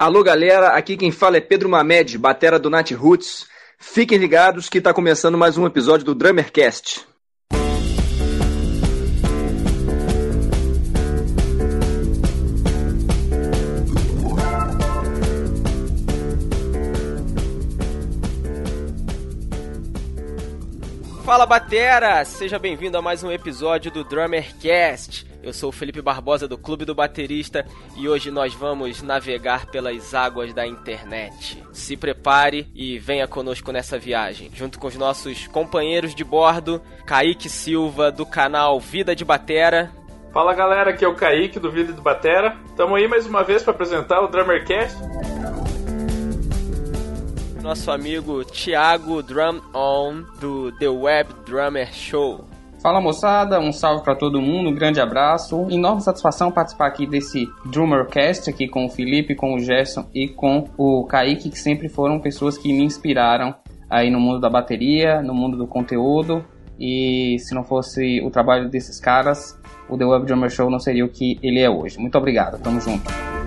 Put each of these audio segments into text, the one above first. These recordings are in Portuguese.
Alô galera, aqui quem fala é Pedro Mamed, batera do Nat Roots. Fiquem ligados que está começando mais um episódio do Drummercast. Fala Batera! Seja bem-vindo a mais um episódio do Drummercast. Eu sou o Felipe Barbosa do Clube do Baterista e hoje nós vamos navegar pelas águas da internet. Se prepare e venha conosco nessa viagem, junto com os nossos companheiros de bordo, Kaique Silva do canal Vida de Batera. Fala galera, aqui é o Kaique do Vida de Batera. Estamos aí mais uma vez para apresentar o Drummercast nosso amigo Thiago Drum On do The Web Drummer Show. Fala moçada, um salve para todo mundo, um grande abraço. Enorme satisfação participar aqui desse Drummercast aqui com o Felipe, com o Gerson e com o Kaique, que sempre foram pessoas que me inspiraram aí no mundo da bateria, no mundo do conteúdo. E se não fosse o trabalho desses caras, o The Web Drummer Show não seria o que ele é hoje. Muito obrigado, tamo junto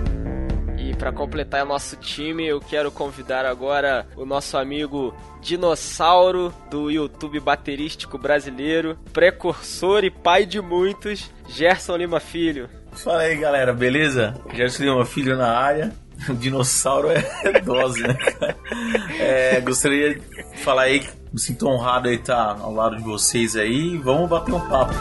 para completar nosso time, eu quero convidar agora o nosso amigo dinossauro do YouTube baterístico brasileiro, precursor e pai de muitos, Gerson Lima Filho. Fala aí, galera, beleza? Gerson Lima Filho na área. O dinossauro é dose, né, É, gostaria de falar aí que me sinto honrado aí estar ao lado de vocês aí. Vamos bater um papo.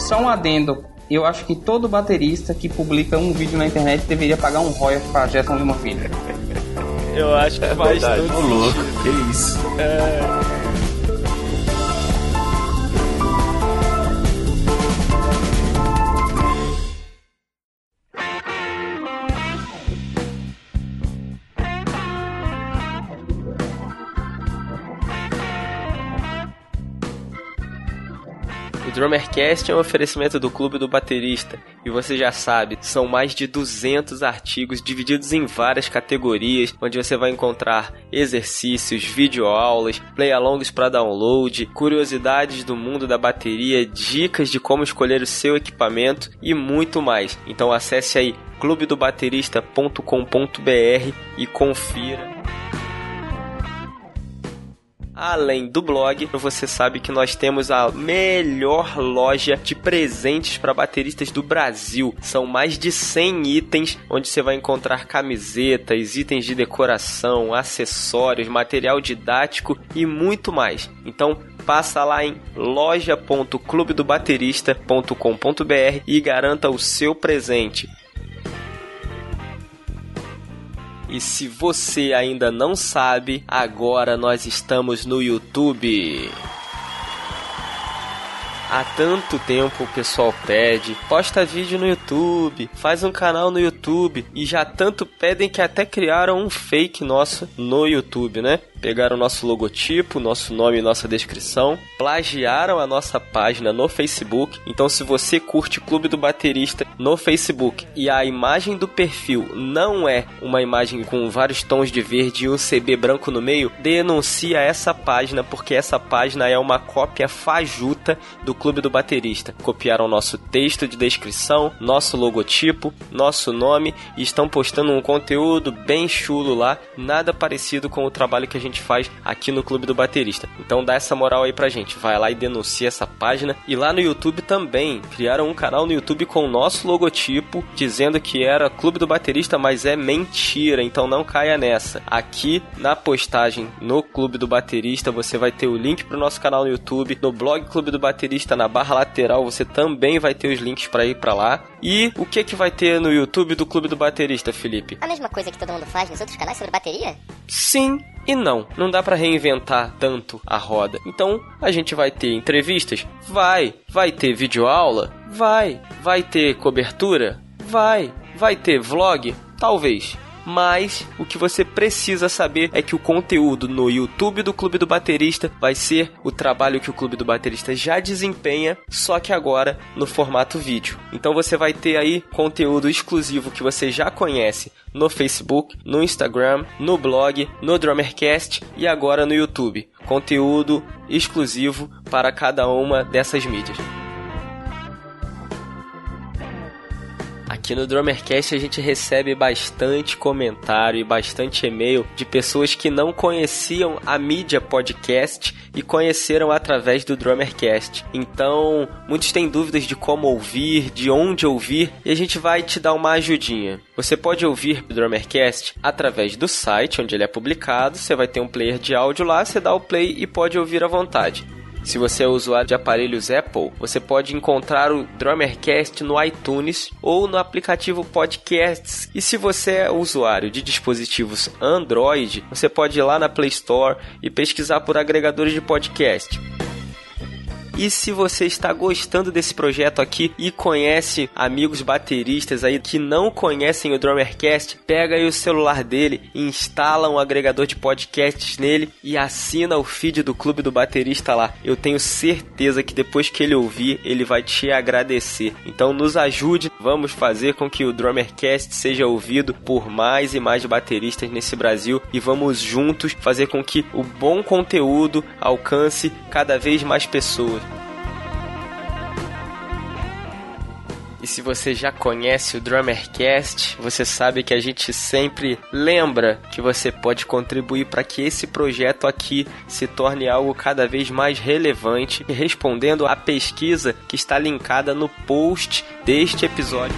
Só um adendo eu acho que todo baterista que publica um vídeo na internet deveria pagar um royalty pra Gerson Lima Filho. Eu acho que é faz verdade, todo louco, que isso. É... Drummercast é um oferecimento do Clube do Baterista e você já sabe, são mais de 200 artigos divididos em várias categorias, onde você vai encontrar exercícios, videoaulas, play-alongs para download, curiosidades do mundo da bateria, dicas de como escolher o seu equipamento e muito mais. Então acesse aí clubedobaterista.com.br e confira. Além do blog, você sabe que nós temos a melhor loja de presentes para bateristas do Brasil. São mais de 100 itens onde você vai encontrar camisetas, itens de decoração, acessórios, material didático e muito mais. Então, passa lá em loja.clubedobaterista.com.br e garanta o seu presente. E se você ainda não sabe, agora nós estamos no YouTube. Há tanto tempo o pessoal pede, posta vídeo no YouTube, faz um canal no YouTube e já tanto pedem que até criaram um fake nosso no YouTube, né? pegaram nosso logotipo, nosso nome e nossa descrição, plagiaram a nossa página no Facebook. Então, se você curte Clube do Baterista no Facebook e a imagem do perfil não é uma imagem com vários tons de verde e um CB branco no meio, denuncia essa página porque essa página é uma cópia fajuta do Clube do Baterista. Copiaram nosso texto de descrição, nosso logotipo, nosso nome e estão postando um conteúdo bem chulo lá, nada parecido com o trabalho que a gente faz aqui no Clube do Baterista. Então dá essa moral aí pra gente. Vai lá e denuncia essa página. E lá no YouTube também. Criaram um canal no YouTube com o nosso logotipo, dizendo que era Clube do Baterista, mas é mentira. Então não caia nessa. Aqui na postagem no Clube do Baterista, você vai ter o link pro nosso canal no YouTube. No blog Clube do Baterista, na barra lateral, você também vai ter os links para ir para lá. E o que que vai ter no YouTube do Clube do Baterista, Felipe? A mesma coisa que todo mundo faz nos outros canais sobre bateria? Sim, e não, não dá para reinventar tanto a roda. Então, a gente vai ter entrevistas? Vai. Vai ter videoaula? Vai. Vai ter cobertura? Vai. Vai ter vlog? Talvez mas o que você precisa saber é que o conteúdo no YouTube do Clube do Baterista vai ser o trabalho que o Clube do Baterista já desempenha, só que agora no formato vídeo. Então você vai ter aí conteúdo exclusivo que você já conhece no Facebook, no Instagram, no blog, no Drummercast e agora no YouTube. Conteúdo exclusivo para cada uma dessas mídias. Aqui no Drummercast a gente recebe bastante comentário e bastante e-mail de pessoas que não conheciam a mídia podcast e conheceram através do Drummercast. Então, muitos têm dúvidas de como ouvir, de onde ouvir, e a gente vai te dar uma ajudinha. Você pode ouvir o Drummercast através do site onde ele é publicado, você vai ter um player de áudio lá, você dá o play e pode ouvir à vontade. Se você é usuário de aparelhos Apple, você pode encontrar o Drummercast no iTunes ou no aplicativo Podcasts. E se você é usuário de dispositivos Android, você pode ir lá na Play Store e pesquisar por agregadores de podcast. E se você está gostando desse projeto aqui e conhece amigos bateristas aí que não conhecem o Drummercast, pega aí o celular dele, instala um agregador de podcasts nele e assina o feed do Clube do Baterista lá. Eu tenho certeza que depois que ele ouvir, ele vai te agradecer. Então nos ajude, vamos fazer com que o Drummercast seja ouvido por mais e mais bateristas nesse Brasil e vamos juntos fazer com que o bom conteúdo alcance cada vez mais pessoas. Se você já conhece o Drummercast, você sabe que a gente sempre lembra que você pode contribuir para que esse projeto aqui se torne algo cada vez mais relevante, respondendo à pesquisa que está linkada no post deste episódio.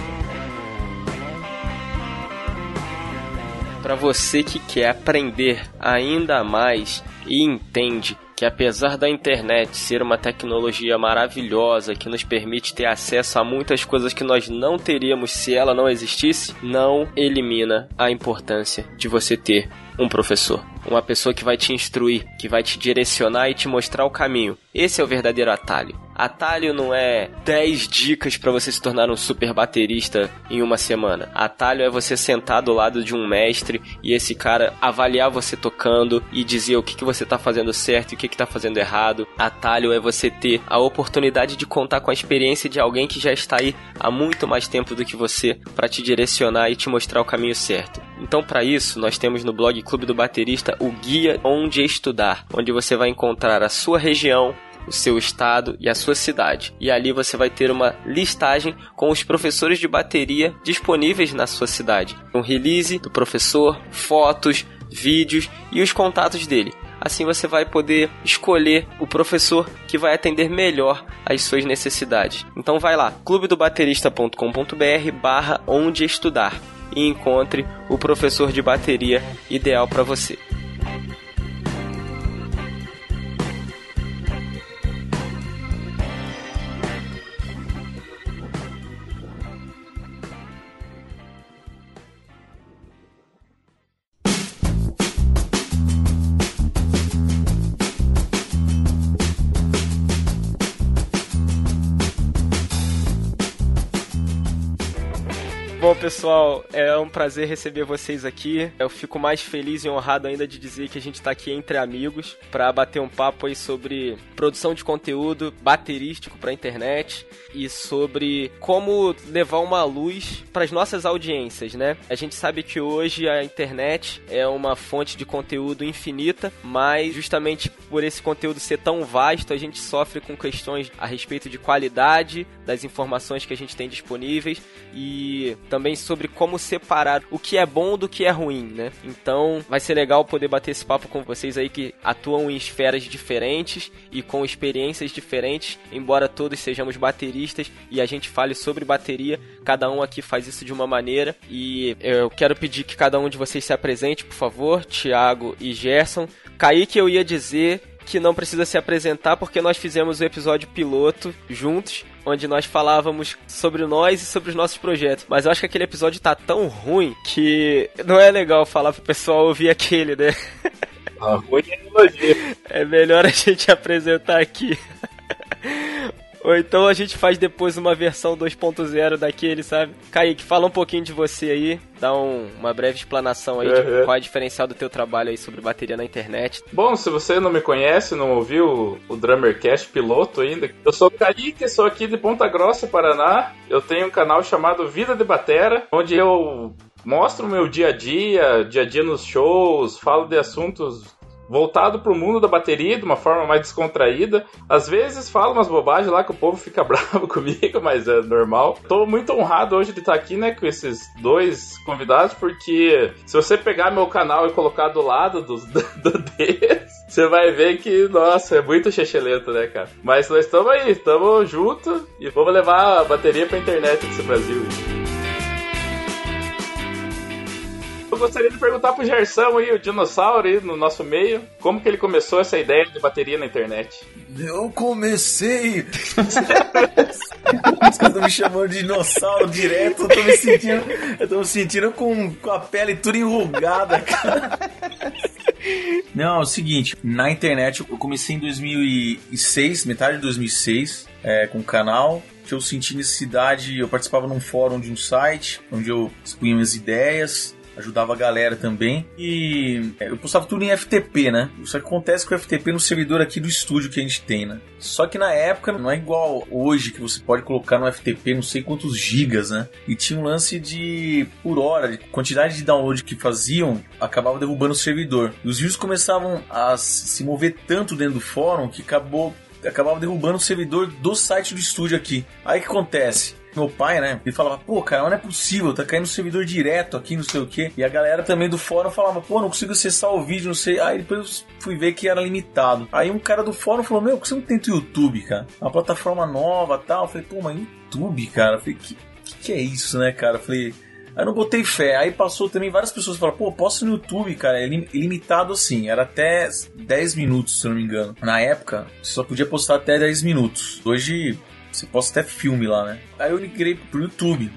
Para você que quer aprender ainda mais e entende que apesar da internet ser uma tecnologia maravilhosa que nos permite ter acesso a muitas coisas que nós não teríamos se ela não existisse, não elimina a importância de você ter um professor, uma pessoa que vai te instruir, que vai te direcionar e te mostrar o caminho. Esse é o verdadeiro atalho. Atalho não é 10 dicas para você se tornar um super baterista em uma semana. Atalho é você sentar do lado de um mestre e esse cara avaliar você tocando e dizer o que, que você tá fazendo certo e o que, que tá fazendo errado. Atalho é você ter a oportunidade de contar com a experiência de alguém que já está aí há muito mais tempo do que você para te direcionar e te mostrar o caminho certo. Então, para isso, nós temos no blog Clube do Baterista o guia Onde Estudar, onde você vai encontrar a sua região, o seu estado e a sua cidade. E ali você vai ter uma listagem com os professores de bateria disponíveis na sua cidade. Um release do professor, fotos, vídeos e os contatos dele. Assim você vai poder escolher o professor que vai atender melhor às suas necessidades. Então vai lá, clubedobaterista.com.br barra onde estudar e encontre o professor de bateria ideal para você. Pessoal, é um prazer receber vocês aqui. Eu fico mais feliz e honrado ainda de dizer que a gente está aqui entre amigos para bater um papo aí sobre produção de conteúdo baterístico para internet e sobre como levar uma luz para as nossas audiências, né? A gente sabe que hoje a internet é uma fonte de conteúdo infinita, mas justamente por esse conteúdo ser tão vasto, a gente sofre com questões a respeito de qualidade das informações que a gente tem disponíveis e também sobre como separar o que é bom do que é ruim, né? Então vai ser legal poder bater esse papo com vocês aí que atuam em esferas diferentes e com experiências diferentes, embora todos sejamos bateristas e a gente fale sobre bateria, cada um aqui faz isso de uma maneira e eu quero pedir que cada um de vocês se apresente, por favor, Thiago e Gerson. Kaique eu ia dizer que não precisa se apresentar porque nós fizemos o episódio piloto juntos, onde nós falávamos sobre nós e sobre os nossos projetos. Mas eu acho que aquele episódio tá tão ruim que não é legal falar pro pessoal ouvir aquele, né? Ah, ruim é elogio. É melhor a gente apresentar aqui. Ou então a gente faz depois uma versão 2.0 daquele, sabe? Kaique, fala um pouquinho de você aí, dá um, uma breve explanação aí de Uhum. qual é o diferencial do teu trabalho aí sobre bateria na internet. Bom, se você não me conhece, não ouviu o Drummercast piloto ainda, eu sou o Kaique, sou aqui de Ponta Grossa, Paraná. Eu tenho um canal chamado Vida de Batera, onde eu mostro o meu dia a dia, dia a dia nos shows, falo de assuntos voltado pro mundo da bateria de uma forma mais descontraída. Às vezes falo umas bobagens lá que o povo fica bravo comigo, mas é normal. Tô muito honrado hoje de estar aqui, né, com esses dois convidados, porque se você pegar meu canal e colocar do lado do, do, do deles, você vai ver que, nossa, é muito chechelento, né, cara? Mas nós estamos aí, estamos juntos e vamos levar a bateria pra internet desse Brasil. Gostaria de perguntar pro Gersão aí, o dinossauro aí no nosso meio, como que ele começou essa ideia de bateria na internet? Eu comecei. Os caras me chamando de dinossauro direto. Eu tô me sentindo. Eu tô me sentindo com, com a pele toda enrugada, cara. Não, é o seguinte, na internet eu comecei em 2006, metade de 2006, é, com o canal que eu senti necessidade, eu participava num fórum de um site, onde eu expunha minhas ideias, ajudava a galera também. E é, eu postava tudo em FTP, né? Só que acontece com o FTP no servidor aqui do estúdio que a gente tem, né? Só que na época não é igual hoje que você pode colocar no FTP não sei quantos gigas, né? E tinha um lance de por hora, de quantidade de download que faziam, acabava derrubando o servidor. E os vídeos começavam a se mover tanto dentro do fórum que acabou acabava derrubando o servidor do site do estúdio aqui. Aí que acontece? Meu pai, né? Ele falava, pô, cara, não é possível, tá caindo servidor direto aqui, não sei o quê. E a galera também do fórum falava, pô, não consigo acessar o vídeo, não sei. Aí depois eu fui ver que era limitado. Aí um cara do fórum falou, meu, por que você não tenta o YouTube, cara? Uma plataforma nova tal. Eu falei, pô, mas YouTube, cara? Eu falei, que, que, que é isso, né, cara? Eu falei. Aí não botei fé. Aí passou também várias pessoas falaram, pô, posso no YouTube, cara. É ilimitado assim. Era até 10 minutos, se eu não me engano. Na época, você só podia postar até 10 minutos. Hoje, você posta até filme lá, né? Aí eu migrei pro YouTube.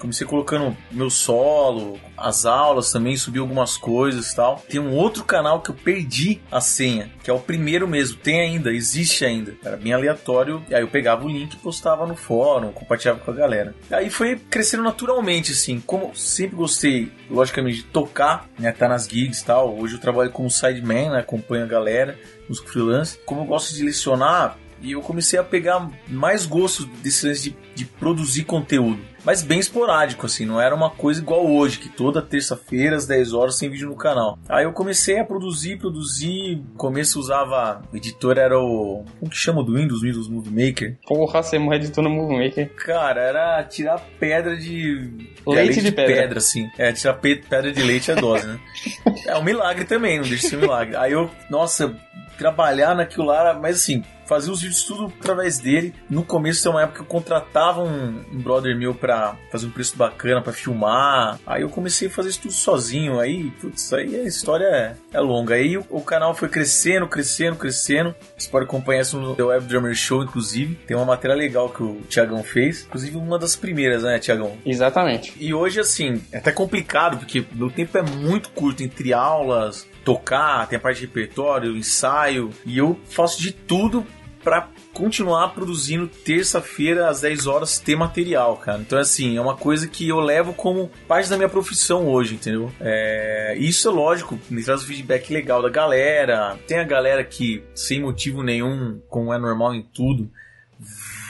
Comecei colocando meu solo, as aulas também, subi algumas coisas e tal. Tem um outro canal que eu perdi a senha, que é o primeiro mesmo. Tem ainda, existe ainda. Era bem aleatório. E aí eu pegava o link e postava no fórum, compartilhava com a galera. E aí foi crescendo naturalmente, assim. Como sempre gostei, logicamente, de tocar, né? Tá nas gigs e tal. Hoje eu trabalho como sideman, né? Acompanho a galera, músico freelance. Como eu gosto de lecionar, e eu comecei a pegar mais gosto desse lance de, de produzir conteúdo. Mas bem esporádico, assim, não era uma coisa igual hoje, que toda terça-feira às 10 horas tem vídeo no canal. Aí eu comecei a produzir, produzir. No começo usava. O editor era o. Como que chama do Windows? Windows Movie Maker? Porra, você morre editor no Movie Maker. Cara, era tirar pedra de. Leite de, de pedra. pedra, assim. É, tirar pe- pedra de leite é dose, né? é um milagre também, não deixa de ser um milagre. Aí eu, nossa, trabalhar naquilo lá, mas assim, fazia os vídeos tudo através dele. No começo tem uma época que eu contratava um, um brother meu pra fazer um preço bacana pra filmar. Aí eu comecei a fazer isso tudo sozinho. Aí, putz, aí a história é, é longa. Aí o, o canal foi crescendo, crescendo, crescendo. Você pode acompanhar isso no The Web Drummer Show, inclusive. Tem uma matéria legal que o Tiagão fez. Inclusive uma das primeiras, né, Tiagão? Exatamente. E hoje, assim, é até complicado, porque meu tempo é muito curto entre aulas, tocar, tem a parte de repertório, ensaio, e eu faço de tudo para continuar produzindo terça-feira às 10 horas ter material, cara. Então, assim, é uma coisa que eu levo como parte da minha profissão hoje, entendeu? É, isso é lógico, me traz um feedback legal da galera. Tem a galera que, sem motivo nenhum, como é normal em tudo,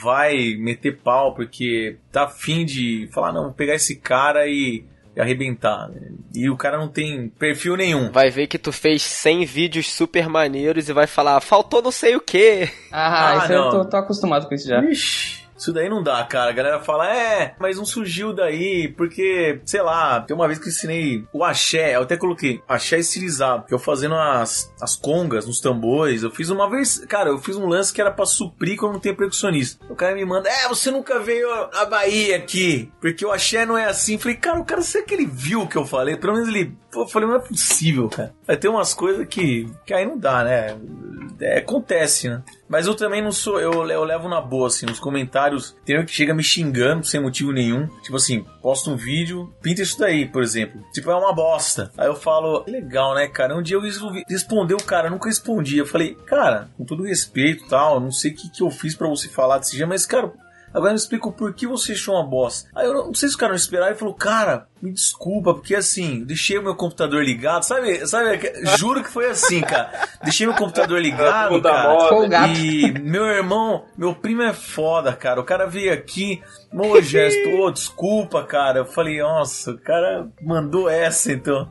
vai meter pau porque tá afim de falar, não, vou pegar esse cara e arrebentar. E o cara não tem perfil nenhum. Vai ver que tu fez 100 vídeos super maneiros e vai falar, faltou não sei o que. Ah, Ah, isso eu não. tô, tô acostumado com isso já. Ixi, isso daí não dá, cara. A galera fala, é, mas não surgiu daí, porque, sei lá, tem uma vez que ensinei o axé, eu até coloquei axé estilizado, que eu fazendo as, as congas nos tambores. Eu fiz uma vez, cara, eu fiz um lance que era pra suprir quando não tem percussionista. O cara me manda, é, você nunca veio à Bahia aqui, porque o axé não é assim. Falei, cara, o cara, será que ele viu o que eu falei? Pelo menos ele. Eu falei, não é possível, cara. Vai ter umas coisas que, que aí não dá, né? É, acontece, né? Mas eu também não sou, eu, eu levo na boa, assim, nos comentários, tem um que chega me xingando sem motivo nenhum. Tipo assim, posta um vídeo, pinta isso daí, por exemplo. Tipo, é uma bosta. Aí eu falo, legal, né, cara? Um dia eu resolvi responder o cara, eu nunca respondi. Eu falei, cara, com todo respeito tal, não sei o que, que eu fiz pra você falar desse dia, mas, cara, Agora me explica o porquê você achou uma bosta. Aí eu não, sei se o cara não esperaram e falou, cara, me desculpa, porque assim, deixei o meu computador ligado, sabe? sabe juro que foi assim, cara. Deixei meu computador ligado, cara. E meu irmão, meu primo é foda, cara. O cara veio aqui, ô gesto, ô, desculpa, cara. Eu falei, nossa, o cara mandou essa, então.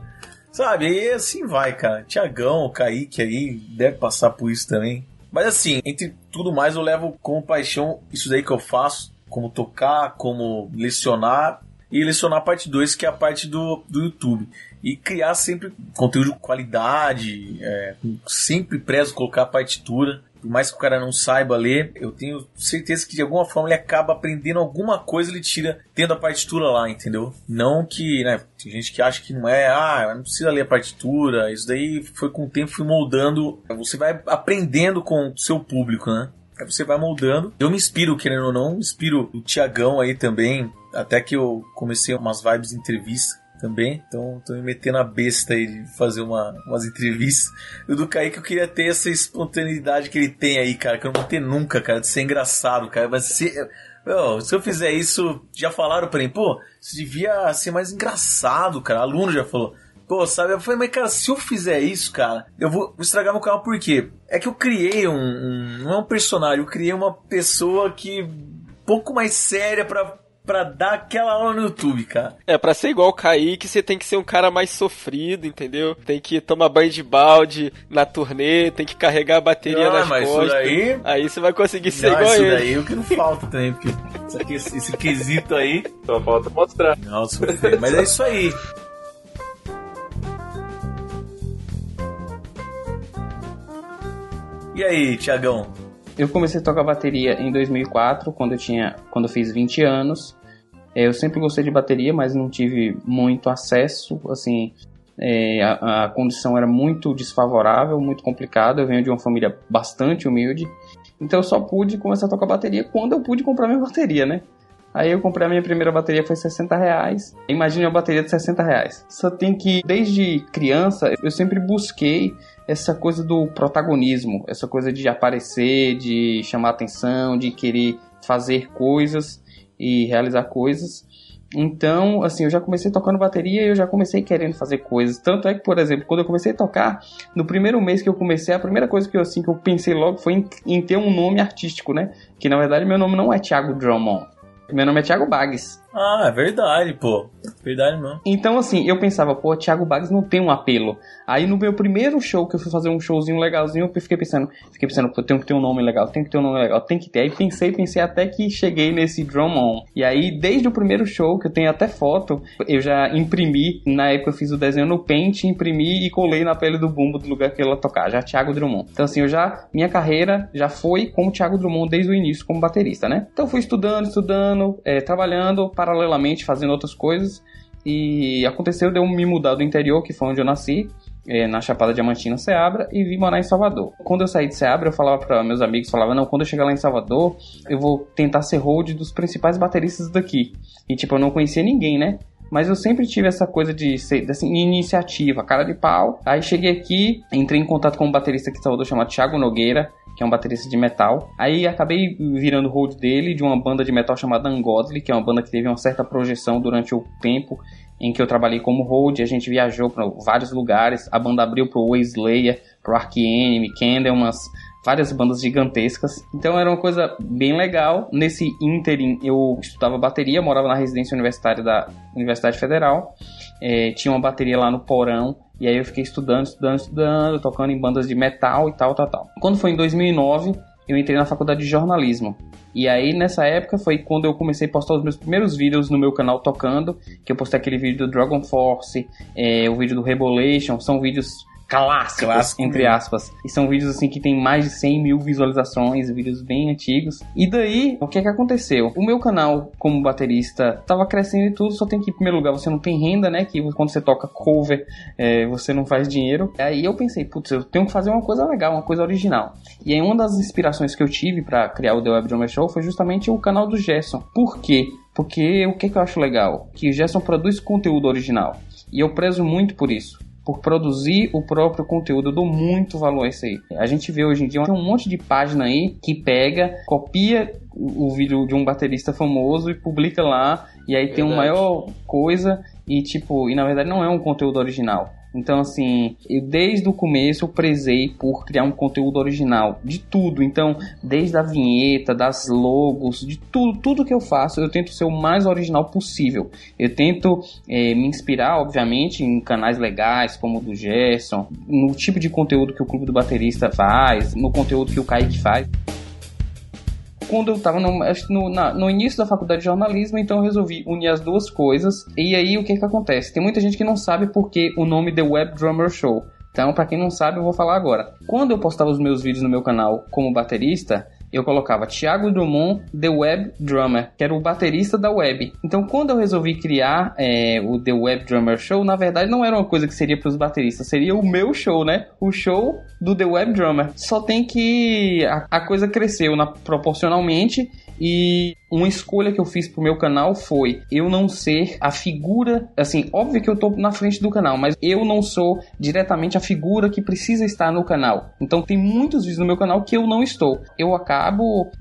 Sabe, e assim vai, cara. Tiagão, o Kaique aí, deve passar por isso também. Mas assim, entre tudo mais, eu levo com paixão isso daí que eu faço, como tocar, como lecionar e lecionar a parte 2, que é a parte do, do YouTube. E criar sempre conteúdo de qualidade, é, sempre prezo colocar partitura. Por mais que o cara não saiba ler, eu tenho certeza que de alguma forma ele acaba aprendendo alguma coisa, ele tira tendo a partitura lá, entendeu? Não que, né, tem gente que acha que não é, ah, não precisa ler a partitura, isso daí foi com o tempo fui moldando, você vai aprendendo com o seu público, né? Aí você vai moldando. Eu me inspiro, querendo ou não, me inspiro o Tiagão aí também, até que eu comecei umas vibes de entrevista também. Então, tô me metendo a besta aí de fazer uma, umas entrevistas. E do Kaique eu queria ter essa espontaneidade que ele tem aí, cara, que eu não vou ter nunca, cara, de ser engraçado, cara. Mas se, meu, se eu fizer isso, já falaram pra mim, pô, você devia ser mais engraçado, cara. Aluno já falou. Pô, sabe? Eu falei, mas cara, se eu fizer isso, cara, eu vou, estragar meu canal por quê? É que eu criei um, um. Não é um personagem, eu criei uma pessoa que. um pouco mais séria pra pra dar aquela aula no YouTube, cara. É, pra ser igual o Kaique, você tem que ser um cara mais sofrido, entendeu? Tem que tomar banho de balde na turnê, tem que carregar a bateria Ah, nas mas isso costas. daí- Aí você vai conseguir ser Não, igual isso ele. daí é o que não falta também, porque isso aqui- esse quesito aí. Só falta mostrar. Não, sofrer. Mas é isso aí. E aí, Tiagão? Eu comecei a tocar bateria em 2004, quando eu tinha, quando eu fiz 20 anos. É, Eu sempre gostei de bateria, mas não tive muito acesso, assim, é, a, a condição era muito desfavorável, muito complicada. Eu venho de uma família bastante humilde, então eu só pude começar a tocar bateria quando eu pude comprar minha bateria, né? Aí eu comprei a minha primeira bateria, foi 60 reais. Imagine uma bateria de 60 reais. Só tem que, desde criança, eu sempre busquei essa coisa do protagonismo, essa coisa de aparecer, de chamar atenção, de querer fazer coisas e realizar coisas. Então, assim, eu já comecei tocando bateria e eu já comecei querendo fazer coisas. Tanto é que, por exemplo, quando eu comecei a tocar, no primeiro mês que eu comecei, a primeira coisa que eu, assim, que eu pensei logo foi em, em ter um nome artístico, né? Que na verdade meu nome não é Thiago Drummond. Meu nome é Thiago Bags. Ah, é verdade, pô. Verdade não. Então, assim, eu pensava, pô, Thiago Bags não tem um apelo. Aí no meu primeiro show, que eu fui fazer um showzinho legalzinho, eu fiquei pensando, fiquei pensando, pô, tem que ter um nome legal, tem que ter um nome legal, tem que ter. Aí pensei, pensei até que cheguei nesse Drum On. E aí, desde o primeiro show, que eu tenho até foto, eu já imprimi, na época eu fiz o desenho no Paint, imprimi e colei na pele do bumbo do lugar que ela tocar, já Thiago Drummond. Então, assim, eu já, minha carreira já foi como Thiago Drummond desde o início, como baterista, né? Então, fui estudando, estudando, eh, trabalhando paralelamente, fazendo outras coisas. E aconteceu de eu me mudar do interior, que foi onde eu nasci, eh, na Chapada Diamantina, Ceabra, e vim morar em Salvador. Quando eu saí de Ceabra, eu falava para meus amigos, falava, não, quando eu chegar lá em Salvador, eu vou tentar ser hold dos principais bateristas daqui. E tipo, eu não conhecia ninguém, né? Mas eu sempre tive essa coisa de ser dessa iniciativa, cara de pau. Aí cheguei aqui, entrei em contato com um baterista aqui de Salvador chamado Thiago Nogueira, que é um baterista de metal. Aí acabei virando hold dele de uma banda de metal chamada Ungodly, que é uma banda que teve uma certa projeção durante o tempo em que eu trabalhei como hold. A gente viajou para vários lugares. A banda abriu pro Wayslayer, pro Ark Enemy, Candlemas, várias bandas gigantescas. Então era uma coisa bem legal. Nesse ínterim eu estudava bateria, morava na residência universitária da Universidade Federal. É, tinha uma bateria lá no porão. E aí eu fiquei estudando, estudando, estudando, tocando em bandas de metal e tal, tal, tal. Quando foi em 2009, eu entrei na faculdade de jornalismo. E aí nessa época foi quando eu comecei a postar os meus primeiros vídeos no meu canal tocando, que eu postei aquele vídeo do Dragon Force, é, o vídeo do Rebolation, são vídeos clássicos, Clássico entre mesmo. aspas. E são vídeos assim que tem mais de 100 mil visualizações, vídeos bem antigos. E daí, o que é que aconteceu? O meu canal como baterista tava crescendo e tudo, só tem que, em primeiro lugar, você não tem renda, né? Que quando você toca cover, é, você não faz dinheiro. Aí eu pensei, putz, eu tenho que fazer uma coisa legal, uma coisa original. E aí uma das inspirações que eu tive para criar o The Web Drummer Show foi justamente o canal do Gerson. Por quê? Porque o que, que eu acho legal? Que o Gerson produz conteúdo original. E eu prezo muito por isso por produzir o próprio conteúdo. Eu dou muito valor a isso aí. A gente vê hoje em dia tem um monte de página aí que pega, copia o o vídeo de um baterista famoso e publica lá E aí tem uma maior coisa e tipo, e na verdade não é um conteúdo original. Então, assim, eu desde o começo eu prezei por criar um conteúdo original de tudo. Então, desde a vinheta, das logos, de tudo, tudo que eu faço, eu tento ser o mais original possível. Eu tento é, me inspirar, obviamente, em canais legais como o do Gerson, no tipo de conteúdo que o Clube do Baterista faz, no conteúdo que o Kaique faz quando eu estava no, no, no, início da faculdade de jornalismo, então eu resolvi unir as duas coisas. E aí o que que acontece? Tem muita gente que não sabe por que o nome The Web Drummer Show. Então, para quem não sabe, eu vou falar agora. Quando eu postava os meus vídeos no meu canal como baterista, eu colocava Thiago Drummond, The Web Drummer, que era o baterista da web. Então, quando eu resolvi criar é, o The Web Drummer Show, na verdade não era uma coisa que seria para os bateristas, seria o meu show, né? O show do The Web Drummer. Só tem que a, a coisa cresceu na, proporcionalmente e uma escolha que eu fiz pro meu canal foi eu não ser a figura, assim, óbvio que eu tô na frente do canal, mas eu não sou diretamente a figura que precisa estar no canal. Então tem muitos vídeos no meu canal que eu não estou. Eu acabo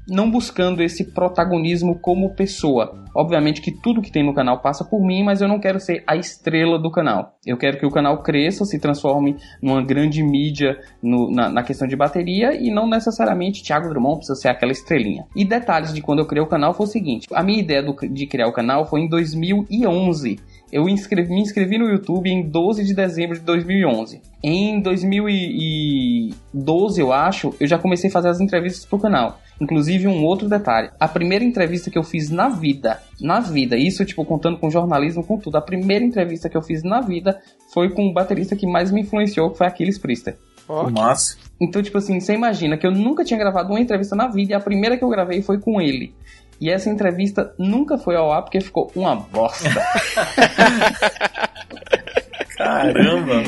não buscando esse protagonismo como pessoa. Obviamente que tudo que tem no canal passa por mim, mas eu não quero ser a estrela do canal. Eu quero que o canal cresça, se transforme numa grande mídia no, na, na, questão de bateria e não necessariamente Thiago Drummond precisa ser aquela estrelinha. E detalhes de quando eu criei o canal foi o seguinte: a minha ideia do, de criar o canal foi em 2011. Eu inscrevi, me inscrevi no YouTube em 12 de dezembro de 2011. Em 2012, eu acho, eu já comecei a fazer as entrevistas pro canal. Inclusive, um outro detalhe: a primeira entrevista que eu fiz na vida, na vida, isso tipo contando com jornalismo, com tudo, a primeira entrevista que eu fiz na vida foi com o baterista que mais me influenciou, que foi Aquiles Priester. Oh, Massa. Então, tipo assim, você imagina que eu nunca tinha gravado uma entrevista na vida e a primeira que eu gravei foi com ele. E essa entrevista nunca foi ao ar porque ficou uma bosta. Caramba!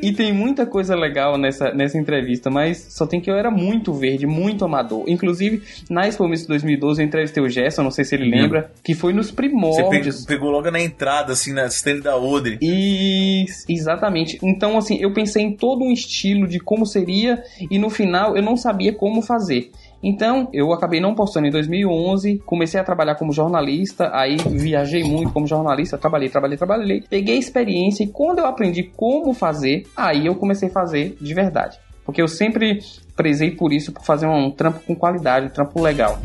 e tem muita coisa legal nessa, nessa entrevista, mas só tem que eu era muito verde, muito amador. Inclusive, na Expo Miss 2012 eu entrevistei o Gerson, não sei se ele uhum. lembra, que foi nos primórdios. Você pegou, logo na entrada, assim, na stand da Odre. E, exatamente. Então, assim, eu pensei em todo um estilo de como seria e no final eu não sabia como fazer. Então, eu acabei não postando em 2011, comecei a trabalhar como jornalista, aí viajei muito como jornalista, trabalhei, trabalhei, trabalhei, peguei experiência e quando eu aprendi como fazer, aí eu comecei a fazer de verdade. Porque eu sempre prezei por isso, por fazer um trampo com qualidade, um trampo legal.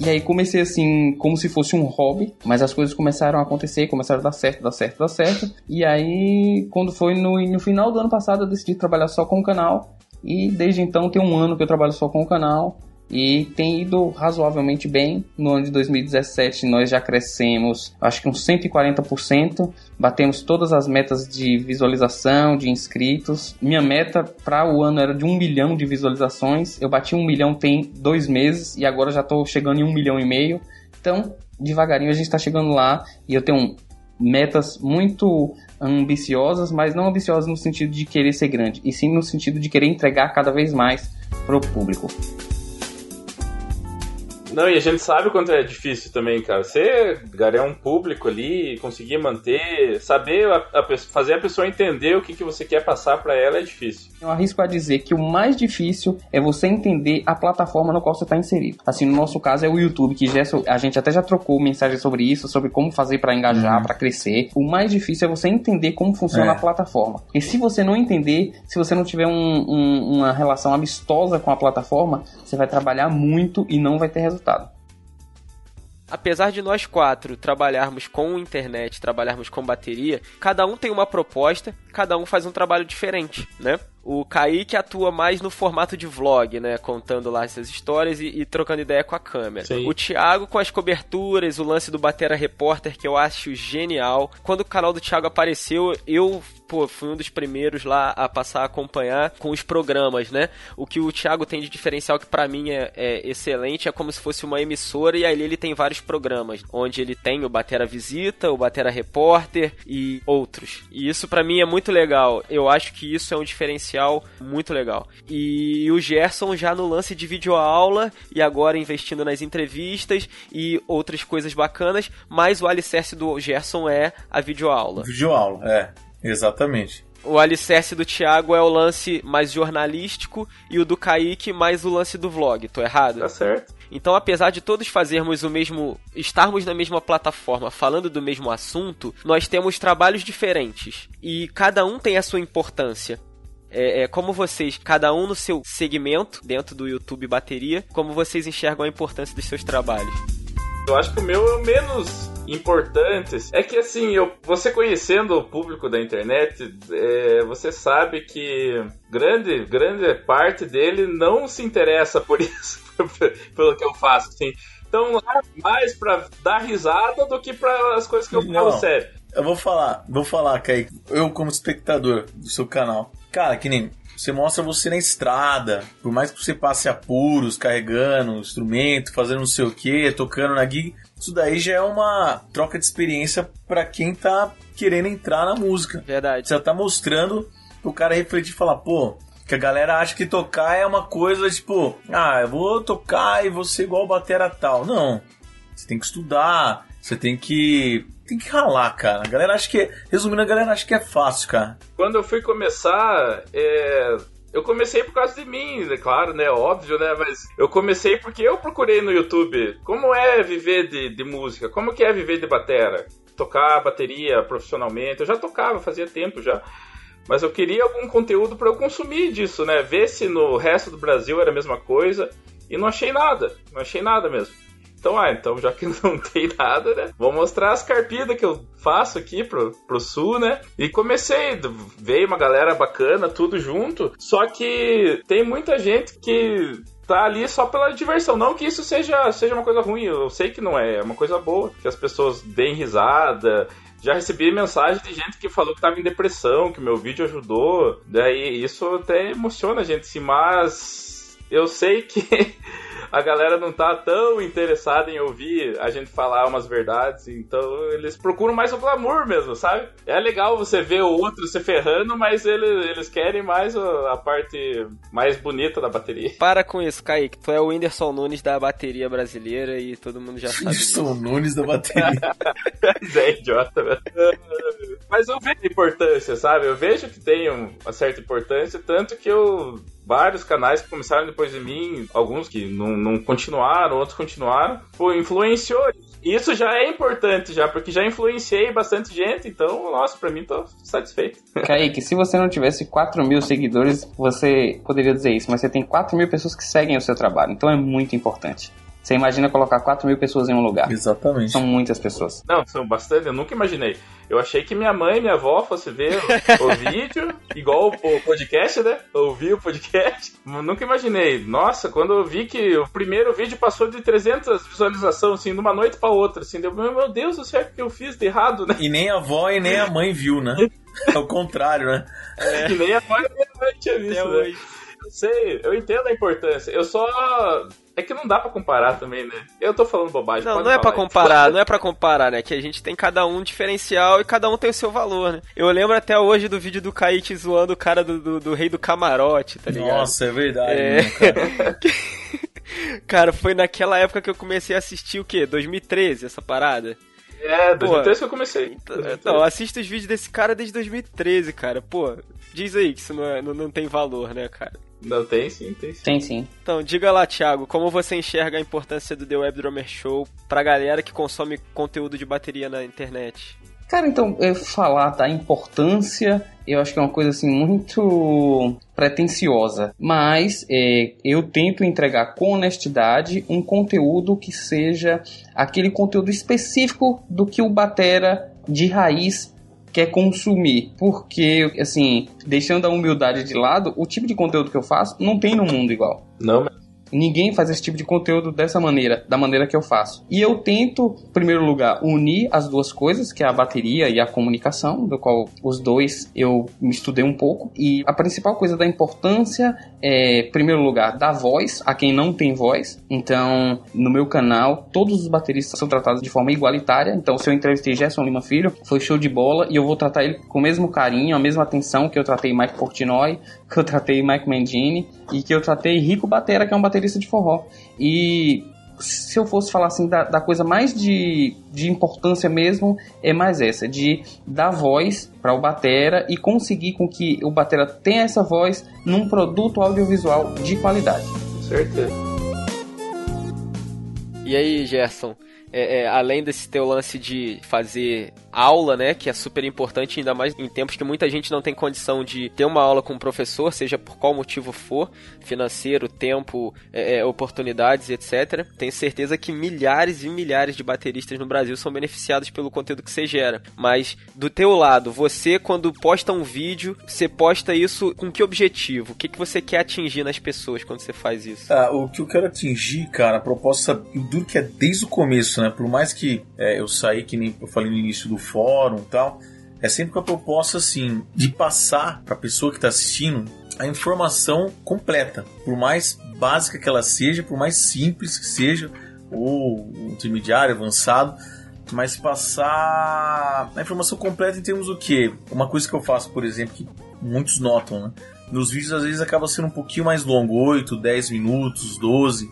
E aí comecei assim, como se fosse um hobby, mas as coisas começaram a acontecer, começaram a dar certo, dar certo, dar certo. E aí, quando foi no, no final do ano passado, eu decidi trabalhar só com o canal. E desde então tem um ano que eu trabalho só com o canal e tem ido razoavelmente bem. No ano de 2017 nós já crescemos, acho que uns 140%, batemos todas as metas de visualização, de inscritos. Minha meta para o ano era de um milhão de visualizações, eu bati um milhão tem dois meses e agora já estou chegando em um milhão e meio. Então, devagarinho a gente está chegando lá e eu tenho metas muito ambiciosas, mas não ambiciosas no sentido de querer ser grande, e sim no sentido de querer entregar cada vez mais pro público. Não, e a gente sabe quanto é difícil também, cara. Você ganhar um público ali, conseguir manter, saber a, a, fazer a pessoa entender o que, que você quer passar para ela é difícil. Eu arrisco a dizer que o mais difícil é você entender a plataforma no qual você está inserido. Assim, no nosso caso é o YouTube, que já, a gente até já trocou mensagem sobre isso, sobre como fazer para engajar, uhum. para crescer. O mais difícil é você entender como funciona é. a plataforma. E se você não entender, se você não tiver um, um, uma relação amistosa com a plataforma, você vai trabalhar muito e não vai ter resultado resultado. Apesar de nós quatro trabalharmos com internet, trabalharmos com bateria, cada um tem uma proposta, cada um faz um trabalho diferente, né? O Kaique atua mais no formato de vlog, né? Contando lá essas histórias e, e trocando ideia com a câmera. Sim. O Thiago com as coberturas, o lance do Batera Repórter, que eu acho genial. Quando o canal do Thiago apareceu, eu pô, fui um dos primeiros lá a passar a acompanhar com os programas, né? O que o Thiago tem de diferencial que para mim é, é, excelente é como se fosse uma emissora e ali ele tem vários programas, onde ele tem o Batera Visita, o Batera Repórter e outros. E isso para mim é muito legal. Eu acho que isso é um diferencial muito legal. E o Gerson já no lance de videoaula e agora investindo nas entrevistas e outras coisas bacanas, mas o alicerce do Gerson é a videoaula. Videoaula, é. Exatamente. O alicerce do Thiago é o lance mais jornalístico e o do Kaique mais o lance do vlog, tô errado? Tá certo. Então, apesar de todos fazermos o mesmo, estarmos na mesma plataforma, falando do mesmo assunto, nós temos trabalhos diferentes e cada um tem a sua importância. É, é, como vocês, cada um no seu segmento dentro do YouTube Bateria, como vocês enxergam a importância dos seus trabalhos? Eu acho que o meu é o menos importante. É que assim, eu, você conhecendo o público da internet, é, você sabe que grande, grande parte dele não se interessa por isso, pelo que eu faço. Assim. Então, mais pra dar risada do que para as coisas que eu falo sério. Eu vou falar, vou falar, Kaique. Eu, como espectador do seu canal, cara, que nem você mostra você na estrada, por mais que você passe apuros, carregando instrumento, fazendo não sei o que, tocando na gig, isso daí já é uma troca de experiência para quem tá querendo entrar na música. Verdade. Você tá mostrando o cara refletir e falar, pô, que a galera acha que tocar é uma coisa tipo, ah, eu vou tocar e vou ser igual batera tal. Não. Você tem que estudar, você tem que tem que ralar, cara. A galera acha que. Resumindo, a galera acha que é fácil, cara. Quando eu fui começar, é, eu comecei por causa de mim, é claro, né? Óbvio, né? Mas eu comecei porque eu procurei no YouTube como é viver de, de música, como que é viver de batera, tocar bateria profissionalmente. Eu já tocava, fazia tempo já. Mas eu queria algum conteúdo para eu consumir disso, né? Ver se no resto do Brasil era a mesma coisa. E não achei nada, não achei nada mesmo. Então, ah, então já que não tem nada, né? Vou mostrar as carpidas que eu faço aqui pro, pro sul, né? E comecei, veio uma galera bacana, tudo junto. Só que tem muita gente que tá ali só pela diversão. Não que isso seja, seja uma coisa ruim, eu sei que não é, é uma coisa boa, que as pessoas deem risada. Já recebi mensagem de gente que falou que tava em depressão, que meu vídeo ajudou. Daí isso até emociona a gente, mas eu sei que a galera não tá tão interessada em ouvir a gente falar umas verdades, então eles procuram mais o glamour mesmo, sabe? É legal você ver o outro se ferrando, mas eles, eles querem mais a parte mais bonita da bateria. Para com isso, Kaique, tu é o Whindersson Nunes da bateria brasileira e todo mundo já sabe. Whindersson Nunes da bateria. é idiota, velho. Mas eu vejo a importância, sabe? Eu vejo que tem uma certa importância, tanto que eu vários canais que começaram depois de mim, alguns que não, não continuaram, outros continuaram, pô, influenciou. Isso já é importante, já, porque já influenciei bastante gente, então, nossa, pra mim tô satisfeito. Kaique, se você não tivesse 4 mil seguidores, você poderia dizer isso, mas você tem 4 mil pessoas que seguem o seu trabalho, então é muito importante. Você imagina colocar 4 mil pessoas em um lugar. Exatamente. São muitas pessoas. Não, são bastante, eu nunca imaginei. Eu achei que minha mãe e minha avó fossem ver o, vídeo, igual o podcast, né? Ouvir o podcast. Nunca imaginei. Nossa, quando eu vi que o primeiro vídeo passou de 300 visualizações, assim, de uma noite pra outra, assim, deu, meu Deus do céu, o que eu fiz de errado, né? E nem a avó e nem a mãe viu, né? É o contrário, né? É. E nem a mãe nem a mãe tinha visto, né? Eu sei, eu entendo a importância. Eu só é que não dá para comparar também, né? Eu tô falando bobagem. Não, não é para comparar, não é para comparar, né? Que a gente tem cada um diferencial e cada um tem o seu valor, né? Eu lembro até hoje do vídeo do Kaique zoando o cara do, do, do rei do camarote, tá ligado? Nossa, é verdade, é... Né, cara. cara, foi naquela época que eu comecei a assistir o quê? 2013, essa parada? É, 2013 Pô, que eu comecei. Então, então assisto os vídeos desse cara desde 2013, cara. Pô, diz aí que isso não, é, não, não tem valor, né, cara? Não, tem sim, tem sim. Tem sim. Então, diga lá, Thiago, como você enxerga a importância do The Web Drummer Show pra galera que consome conteúdo de bateria na internet? Cara, então, eu falar da importância, eu acho que é uma coisa assim muito pretensiosa, mas é, eu tento entregar com honestidade um conteúdo que seja aquele conteúdo específico do que o batera de raiz quer consumir. Porque, assim, deixando a humildade de lado, o tipo de conteúdo que eu faço não tem no mundo igual. Não, Ninguém faz esse tipo de conteúdo dessa maneira, da maneira que eu faço. E eu tento, em primeiro lugar, unir as duas coisas, que é a bateria e a comunicação, do qual os dois eu me estudei um pouco. E a principal coisa da importância é, em primeiro lugar, da voz a quem não tem voz. Então, no meu canal, todos os bateristas são tratados de forma igualitária. Então, se eu entrevistei Gerson Lima Filho, foi show de bola e eu vou tratar ele com o mesmo carinho, a mesma atenção que eu tratei Mike Portnoy, que eu tratei Mike Mangini e que eu tratei Rico Batera, que é um baterista de forró. E se eu fosse falar assim da, da coisa mais de, de importância mesmo, é mais essa, de dar voz para o batera e conseguir com que o batera tenha essa voz num produto audiovisual de qualidade. Certeza. E aí, Gerson? É, é, além desse teu lance de fazer aula, né, que é super importante, ainda mais em tempos que muita gente não tem condição de ter uma aula com um professor, seja por qual motivo for, financeiro, tempo, é, é oportunidades, etc. Tenho certeza que milhares e milhares de bateristas no Brasil são beneficiados pelo conteúdo que você gera. Mas do teu lado, você quando posta um vídeo, você posta isso com que objetivo? O que, que você quer atingir nas pessoas quando você faz isso? Ah, o que eu quero atingir, cara, a proposta duro que é desde o começo, né? Por mais que é, eu saí, que nem eu falei no início do fórum tal, é sempre com a proposta assim de passar para a pessoa que está assistindo a informação completa, por mais básica que ela seja, por mais simples que seja, ou intermediário, avançado, mas passar a informação completa em termos do que? Uma coisa que eu faço, por exemplo, que muitos notam, né? Meus vídeos às vezes acabam sendo um pouquinho mais longo, 8, 10 minutos, 12,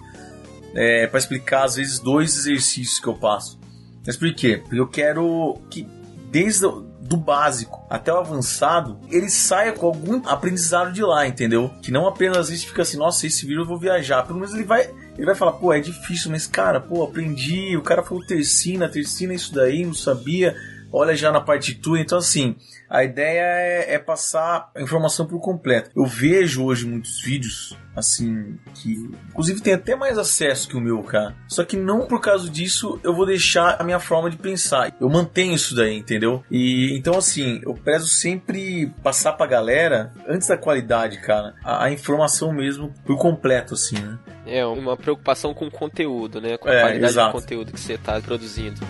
é, para explicar às vezes dois exercícios que eu passo. Mas por quê? Porque eu quero que desde do básico até o avançado, ele saia com algum aprendizado de lá, entendeu? Que não apenas vezes fica assim, nossa, esse vídeo eu vou viajar. Pelo menos ele vai, ele vai falar, pô, é difícil, mas cara, pô, aprendi. O cara falou tercina, tercina isso daí, não sabia. Olha já na partitura. Então, assim, a ideia é, é passar a informação por completo. Eu vejo hoje muitos vídeos assim, que inclusive tem até mais acesso que o meu, cara. Só que não por causa disso eu vou deixar a minha forma de pensar. Eu mantenho isso daí, entendeu? E então assim, eu prezo sempre passar pra galera, antes da qualidade, cara, a, a informação mesmo por completo, assim, né? É, uma preocupação com o conteúdo, né? Com a é, qualidade exato. do conteúdo que você está produzindo.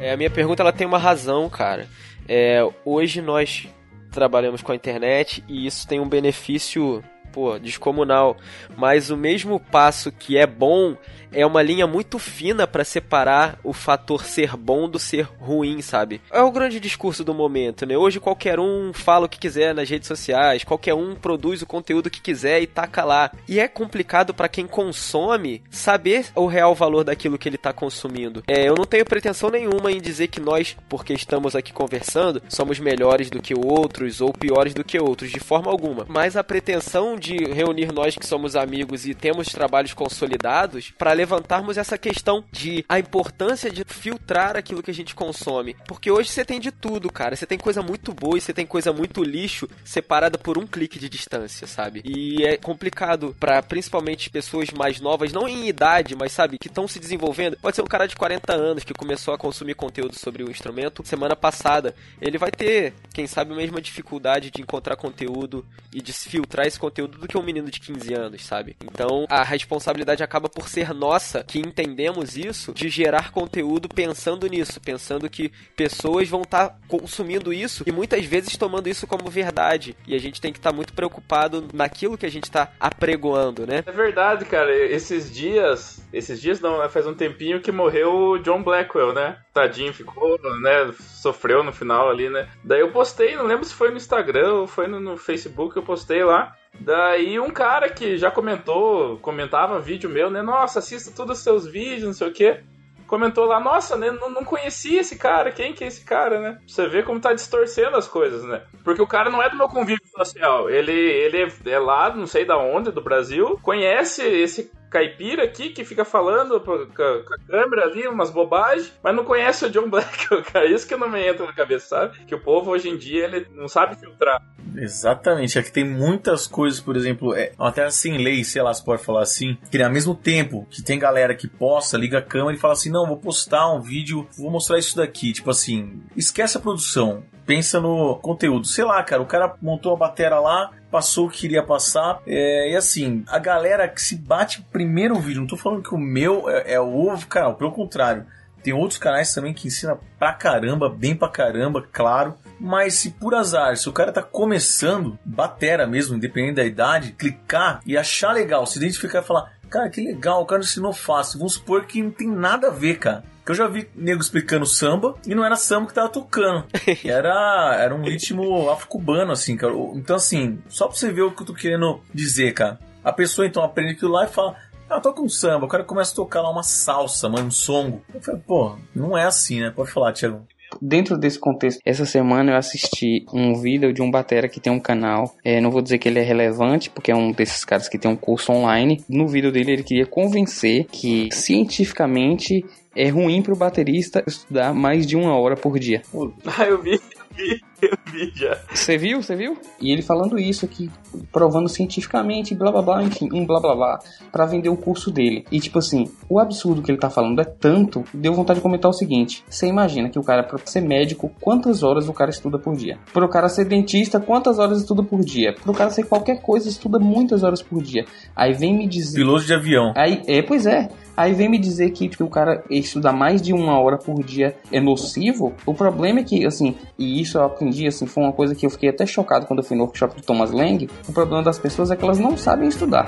É, a minha pergunta ela tem uma razão, cara. É, hoje nós trabalhamos com a internet e isso tem um benefício pô, descomunal. Mas o mesmo passo que é bom é uma linha muito fina para separar o fator ser bom do ser ruim, sabe? É o grande discurso do momento, né? Hoje qualquer um fala o que quiser nas redes sociais, qualquer um produz o conteúdo que quiser e taca lá. E é complicado para quem consome saber o real valor daquilo que ele tá consumindo. É, eu não tenho pretensão nenhuma em dizer que nós, porque estamos aqui conversando, somos melhores do que outros ou piores do que outros, de forma alguma. Mas a pretensão de reunir nós que somos amigos e temos trabalhos consolidados para levantarmos essa questão de a importância de filtrar aquilo que a gente consome. Porque hoje você tem de tudo, cara. Você tem coisa muito boa e você tem coisa muito lixo separada por um clique de distância, sabe? E é complicado para principalmente pessoas mais novas, não em idade, mas sabe, que estão se desenvolvendo. Pode ser um cara de 40 anos que começou a consumir conteúdo sobre o instrumento semana passada. Ele vai ter, quem sabe, a mesma dificuldade de encontrar conteúdo e de filtrar esse conteúdo do que um menino de 15 anos, sabe? Então a responsabilidade acaba por ser nossa nossa que entendemos isso de gerar conteúdo pensando nisso, pensando que pessoas vão estar tá consumindo isso e muitas vezes tomando isso como verdade. E a gente tem que estar tá muito preocupado naquilo que a gente está apregoando, né? É verdade, cara. Esses dias, esses dias não, né? faz um tempinho que morreu o John Blackwell, né? Tadinho, ficou, né? Sofreu no final ali, né? Daí eu postei, não lembro se foi no Instagram ou foi no, no Facebook, eu postei lá. Daí um cara que já comentou, comentava vídeo meu, né? Nossa, assista todos os seus vídeos, não sei o quê. Comentou lá, nossa, né? Não, não conhecia esse cara, quem que é esse cara, né? Você vê como tá distorcendo as coisas, né? Porque o cara não é do meu convívio social. Ele, ele é lá, não sei da onde, do Brasil, conhece esse caipira aqui que fica falando com a, câmera ali, umas bobagens, mas não conhece o John Black, cara. Isso que não me entra na cabeça, sabe? Que o povo hoje em dia ele não sabe filtrar. Exatamente, é que tem muitas coisas, por exemplo, é, até sem lei, sei lá se pode falar assim, que ao mesmo tempo que tem galera que posta, liga a câmera e fala assim: não, vou postar um vídeo, vou mostrar isso daqui. Tipo assim, esquece a produção, pensa no conteúdo. Sei lá, cara, o cara montou a bateria lá, passou o que queria passar. É, e assim, a galera que se bate primeiro o vídeo, não tô falando que o meu é, é o ovo canal, pelo contrário. Tem outros canais também que ensina pra caramba, bem pra caramba, claro. Mas se por azar, se o cara tá começando, batera mesmo, independente da idade, clicar e achar legal, se identificar e falar, cara, que legal, o cara ensinou fácil. Vamos supor que não tem nada a ver, cara. Que eu já vi nego explicando samba e não era samba que tava tocando. Era, era um ritmo afro-cubano, assim, cara. Então, assim, só pra você ver o que eu tô querendo dizer, cara. A pessoa então aprende aquilo lá e fala: ah, toca um samba. O cara começa a tocar lá uma salsa, mano, um songo. Eu falei, pô, não é assim, né? Pode falar, Thiago. Dentro desse contexto, essa semana eu assisti um vídeo de um batera que tem um canal. É, não vou dizer que ele é relevante, porque é um desses caras que tem um curso online. No vídeo dele, ele queria convencer que cientificamente é ruim para o baterista estudar mais de uma hora por dia. Ah, eu vi, eu vi, eu vi já. Você viu? Você viu? E ele falando isso aqui, provando cientificamente, blá blá blá, enfim, um blá blá blá, pra vender o curso dele. E tipo assim, o absurdo que ele tá falando é tanto, deu vontade de comentar o seguinte: você imagina que o cara, pra ser médico, quantas horas o cara estuda por dia? Pro cara ser dentista, quantas horas estuda por dia? Pro cara ser qualquer coisa, estuda muitas horas por dia. Aí vem me dizer. Piloto de avião. Aí, é, pois é. Aí vem me dizer que, que o cara estudar mais de uma hora por dia é nocivo. O problema é que, assim, e isso eu aprendi, assim, foi uma coisa que eu fiquei até chocado quando eu fui no workshop do Thomas Lang. O problema das pessoas é que elas não sabem estudar.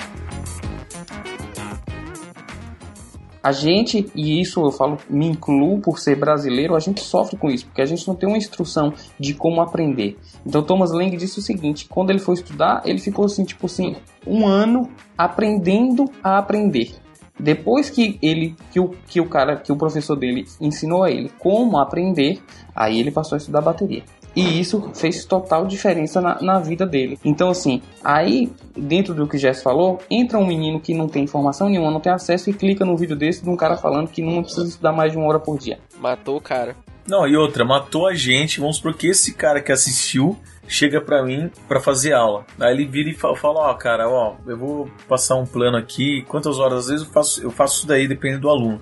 A gente, e isso eu falo, me incluo por ser brasileiro, a gente sofre com isso, porque a gente não tem uma instrução de como aprender. Então Thomas Lang disse o seguinte, quando ele foi estudar, ele ficou assim, tipo assim, um ano aprendendo a aprender. Depois que ele, que o, que o cara, que o professor dele ensinou a ele como aprender, aí ele passou a estudar bateria. E isso fez total diferença na, na vida dele. Então, assim, aí, dentro do que o Jess falou, entra um menino que não tem informação nenhuma, não tem acesso e clica no vídeo desse de um cara falando que não precisa estudar mais de uma hora por dia. Matou o cara. Não, e outra, matou a gente. Vamos supor que esse cara que assistiu chega pra mim pra fazer aula. Aí ele vira e fala, fala, ó, cara, ó, eu vou passar um plano aqui, quantas horas? Às vezes eu faço, eu faço isso daí, dependendo do aluno.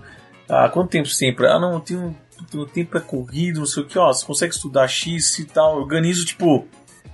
Ah, quanto tempo sempre? Ah, não, tem um, o tempo é corrido, não sei o que, ó, você consegue estudar X e tal. Organizo, tipo,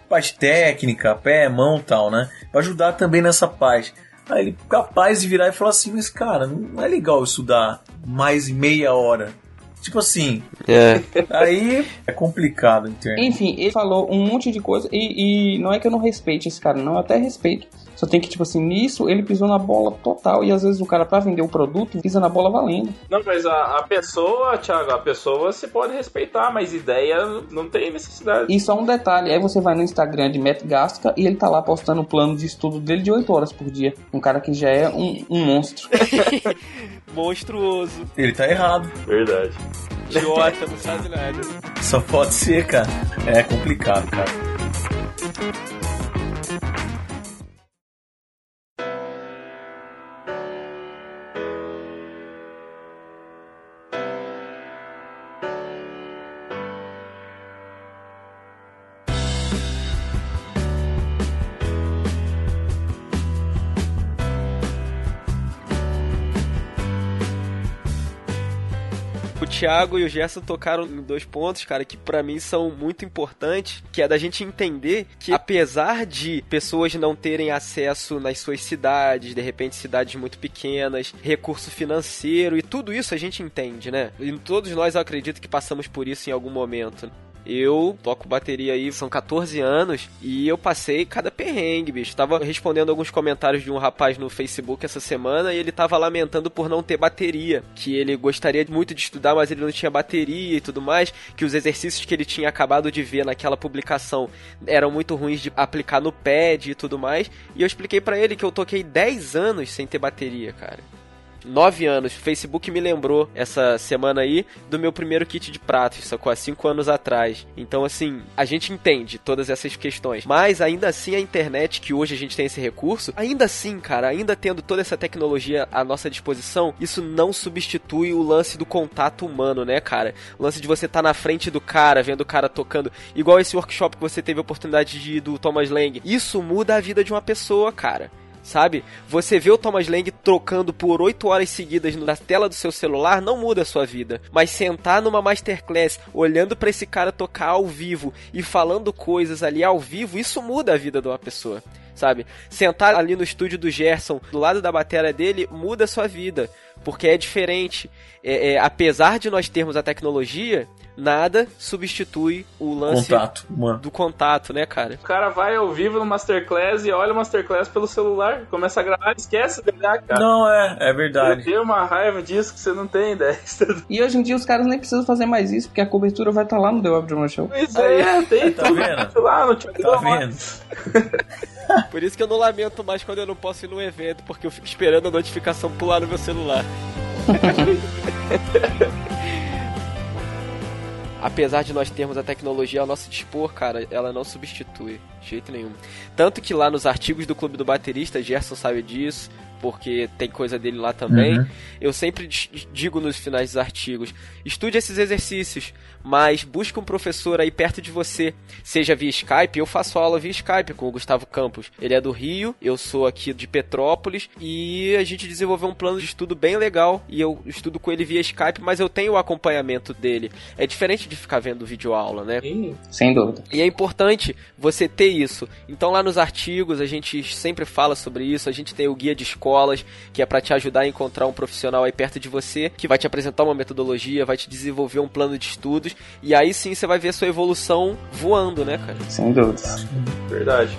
parte técnica, pé, mão e tal, né? Pra ajudar também nessa parte. Aí ele capaz de virar e falar assim, mas cara, não é legal estudar mais meia hora. Tipo assim, É. aí é complicado, entende? Enfim, ele falou um monte de coisa e, e não é que eu não respeite esse cara, não, eu até respeito. Só tem que, tipo assim, nisso ele pisou na bola total e às vezes o cara, pra vender o produto, pisa na bola valendo. Não, mas a, a pessoa, Thiago, a pessoa se pode respeitar, mas ideia não tem necessidade. E só um detalhe, aí você vai no Instagram de Matt Gasca e ele tá lá postando o plano de estudo dele de 8 horas por dia. Um cara que já é um, um monstro. Monstruoso. Ele tá errado. Verdade. Idiota, não sabe nada. Só pode ser, cara. É complicado, cara. Thiago e o Gerson tocaram em dois pontos, cara, que pra mim são muito importantes, que é da gente entender que apesar de pessoas não terem acesso nas suas cidades, de repente cidades muito pequenas, recurso financeiro e tudo isso a gente entende, né? E todos nós eu acredito que passamos por isso em algum momento. Eu toco bateria aí, são 14 anos, e eu passei cada perrengue, bicho. Tava respondendo alguns comentários de um rapaz no Facebook essa semana e ele tava lamentando por não ter bateria. Que ele gostaria muito de estudar, mas ele não tinha bateria e tudo mais. Que os exercícios que ele tinha acabado de ver naquela publicação eram muito ruins de aplicar no pad e tudo mais. E eu expliquei pra ele que eu toquei 10 anos sem ter bateria, cara. 9 anos. Facebook me lembrou essa semana aí do meu primeiro kit de pratos, sacou? Há 5 anos atrás. Então, assim, a gente entende todas essas questões. Mas ainda assim, a internet, que hoje a gente tem esse recurso, ainda assim, cara, ainda tendo toda essa tecnologia à nossa disposição, isso não substitui o lance do contato humano, né, cara? O lance de você estar tá na frente do cara, vendo o cara tocando. Igual esse workshop que você teve a oportunidade de ir do Thomas Lang. Isso muda a vida de uma pessoa, cara sabe? Você vê o Thomas Lang trocando por 8 horas seguidas na tela do seu celular não muda a sua vida, mas sentar numa masterclass, olhando para esse cara tocar ao vivo e falando coisas ali ao vivo, isso muda a vida de uma pessoa. Sabe? Sentar ali no estúdio do Gerson, do lado da bateria dele, muda a sua vida. Porque é diferente. É, é, apesar de nós termos a tecnologia, nada substitui o lance Contato, mano. do contato, né, cara? O cara vai ao vivo no Masterclass e olha o Masterclass pelo celular, começa a gravar, esquece de olhar, cara. Não, é, é Eu verdade. tenho uma raiva disso que você não tem ideia. E hoje em dia os caras nem precisam fazer mais isso, porque a cobertura vai estar lá no The Web Drummer Show. Pois é, tem Tá tudo vendo? lá no. Tá vendo? Por isso que eu não lamento mais quando eu não posso ir no evento, porque eu fico esperando a notificação pular no meu celular. Apesar de nós termos a tecnologia ao nosso dispor, cara, ela não substitui de jeito nenhum. Tanto que lá nos artigos do Clube do Baterista, Gerson sabe disso, porque tem coisa dele lá também. Uhum. Eu sempre digo nos finais dos artigos: estude esses exercícios, mas busque um professor aí perto de você, seja via Skype. Eu faço aula via Skype com o Gustavo Campos. Ele é do Rio, eu sou aqui de Petrópolis e a gente desenvolveu um plano de estudo bem legal e eu estudo com ele via Skype, mas eu tenho o acompanhamento dele. É diferente de ficar vendo vídeo aula, né? Sem dúvida. E é importante você ter isso. Então lá nos artigos a gente sempre fala sobre isso, a gente tem o guia de escola escolas, que é para te ajudar a encontrar um profissional aí perto de você, que vai te apresentar uma metodologia, vai te desenvolver um plano de estudos, e aí sim você vai ver a sua evolução voando, né, cara? Sem dúvida. Verdade.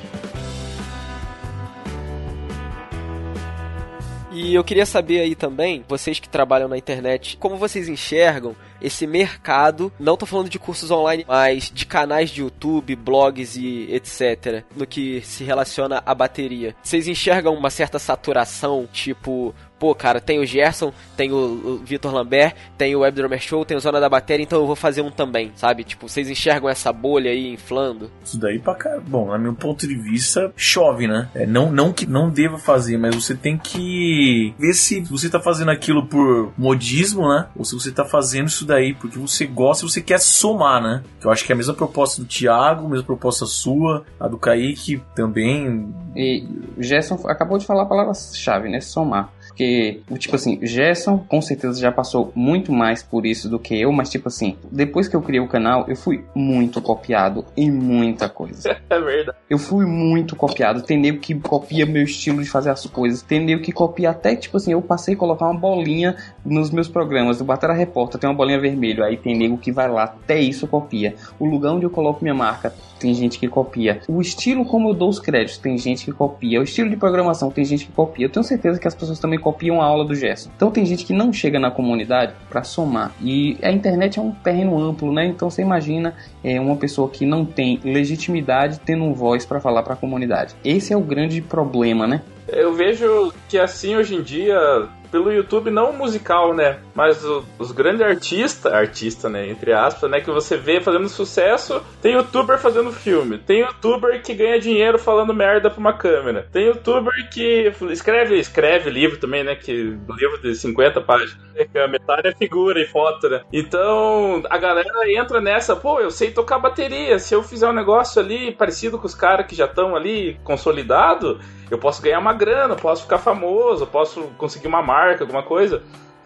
E eu queria saber aí também, vocês que trabalham na internet, como vocês enxergam esse mercado, não tô falando de cursos online, mas de canais de YouTube, blogs e etc, no que se relaciona à bateria. Vocês enxergam uma certa saturação, tipo, pô, cara, tem o Gerson, tem o, Vitor Lambert, tem o Web Drummer Show, tem o Zona da Bateria, então eu vou fazer um também, sabe? Tipo, vocês enxergam essa bolha aí inflando? Isso daí pra cá, bom, na meu ponto de vista, chove, né? É, não, não que não deva fazer, mas você tem que ver se você tá fazendo aquilo por modismo, né? Ou se você tá fazendo isso daí porque você gosta e você quer somar, né? Eu acho que é a mesma proposta do Thiago, a mesma proposta sua, a do Kaique também. E o Gerson acabou de falar a palavra-chave, né? Somar. Porque, tipo assim, Gerson com certeza já passou muito mais por isso do que eu, mas tipo assim, depois que eu criei o canal, eu fui muito copiado em muita coisa. É verdade. Eu fui muito copiado. Tem nego que copia meu estilo de fazer as coisas. Tem nego que copia até, tipo assim, eu passei a colocar uma bolinha nos meus programas. Do Batera Repórter tem uma bolinha vermelha. Aí tem nego que vai lá, até isso copia. O lugar onde eu coloco minha marca, tem gente que copia. O estilo como eu dou os créditos, tem gente que copia. O estilo de programação, tem gente que copia. Eu tenho certeza que as pessoas também copiam a aula do Gerson. Então tem gente que não chega na comunidade para somar. E a internet é um terreno amplo, né? Então você imagina é, uma pessoa que não tem legitimidade tendo um voz para falar para a comunidade. Esse é o grande problema, né? Eu vejo que assim hoje em dia pelo YouTube, não musical, né? Mas o, os grandes artistas, artista, né? Entre aspas, né? Que você vê fazendo sucesso. Tem youtuber fazendo filme. Tem youtuber que ganha dinheiro falando merda pra uma câmera. Tem youtuber que escreve, escreve livro também, né? Que livro de 50 páginas. A metade é figura e foto, né? Então a galera entra nessa, pô, eu sei tocar bateria. Se eu fizer um negócio ali parecido com os caras que já estão ali consolidado, eu posso ganhar uma grana, posso ficar famoso, posso conseguir uma marca, alguma coisa.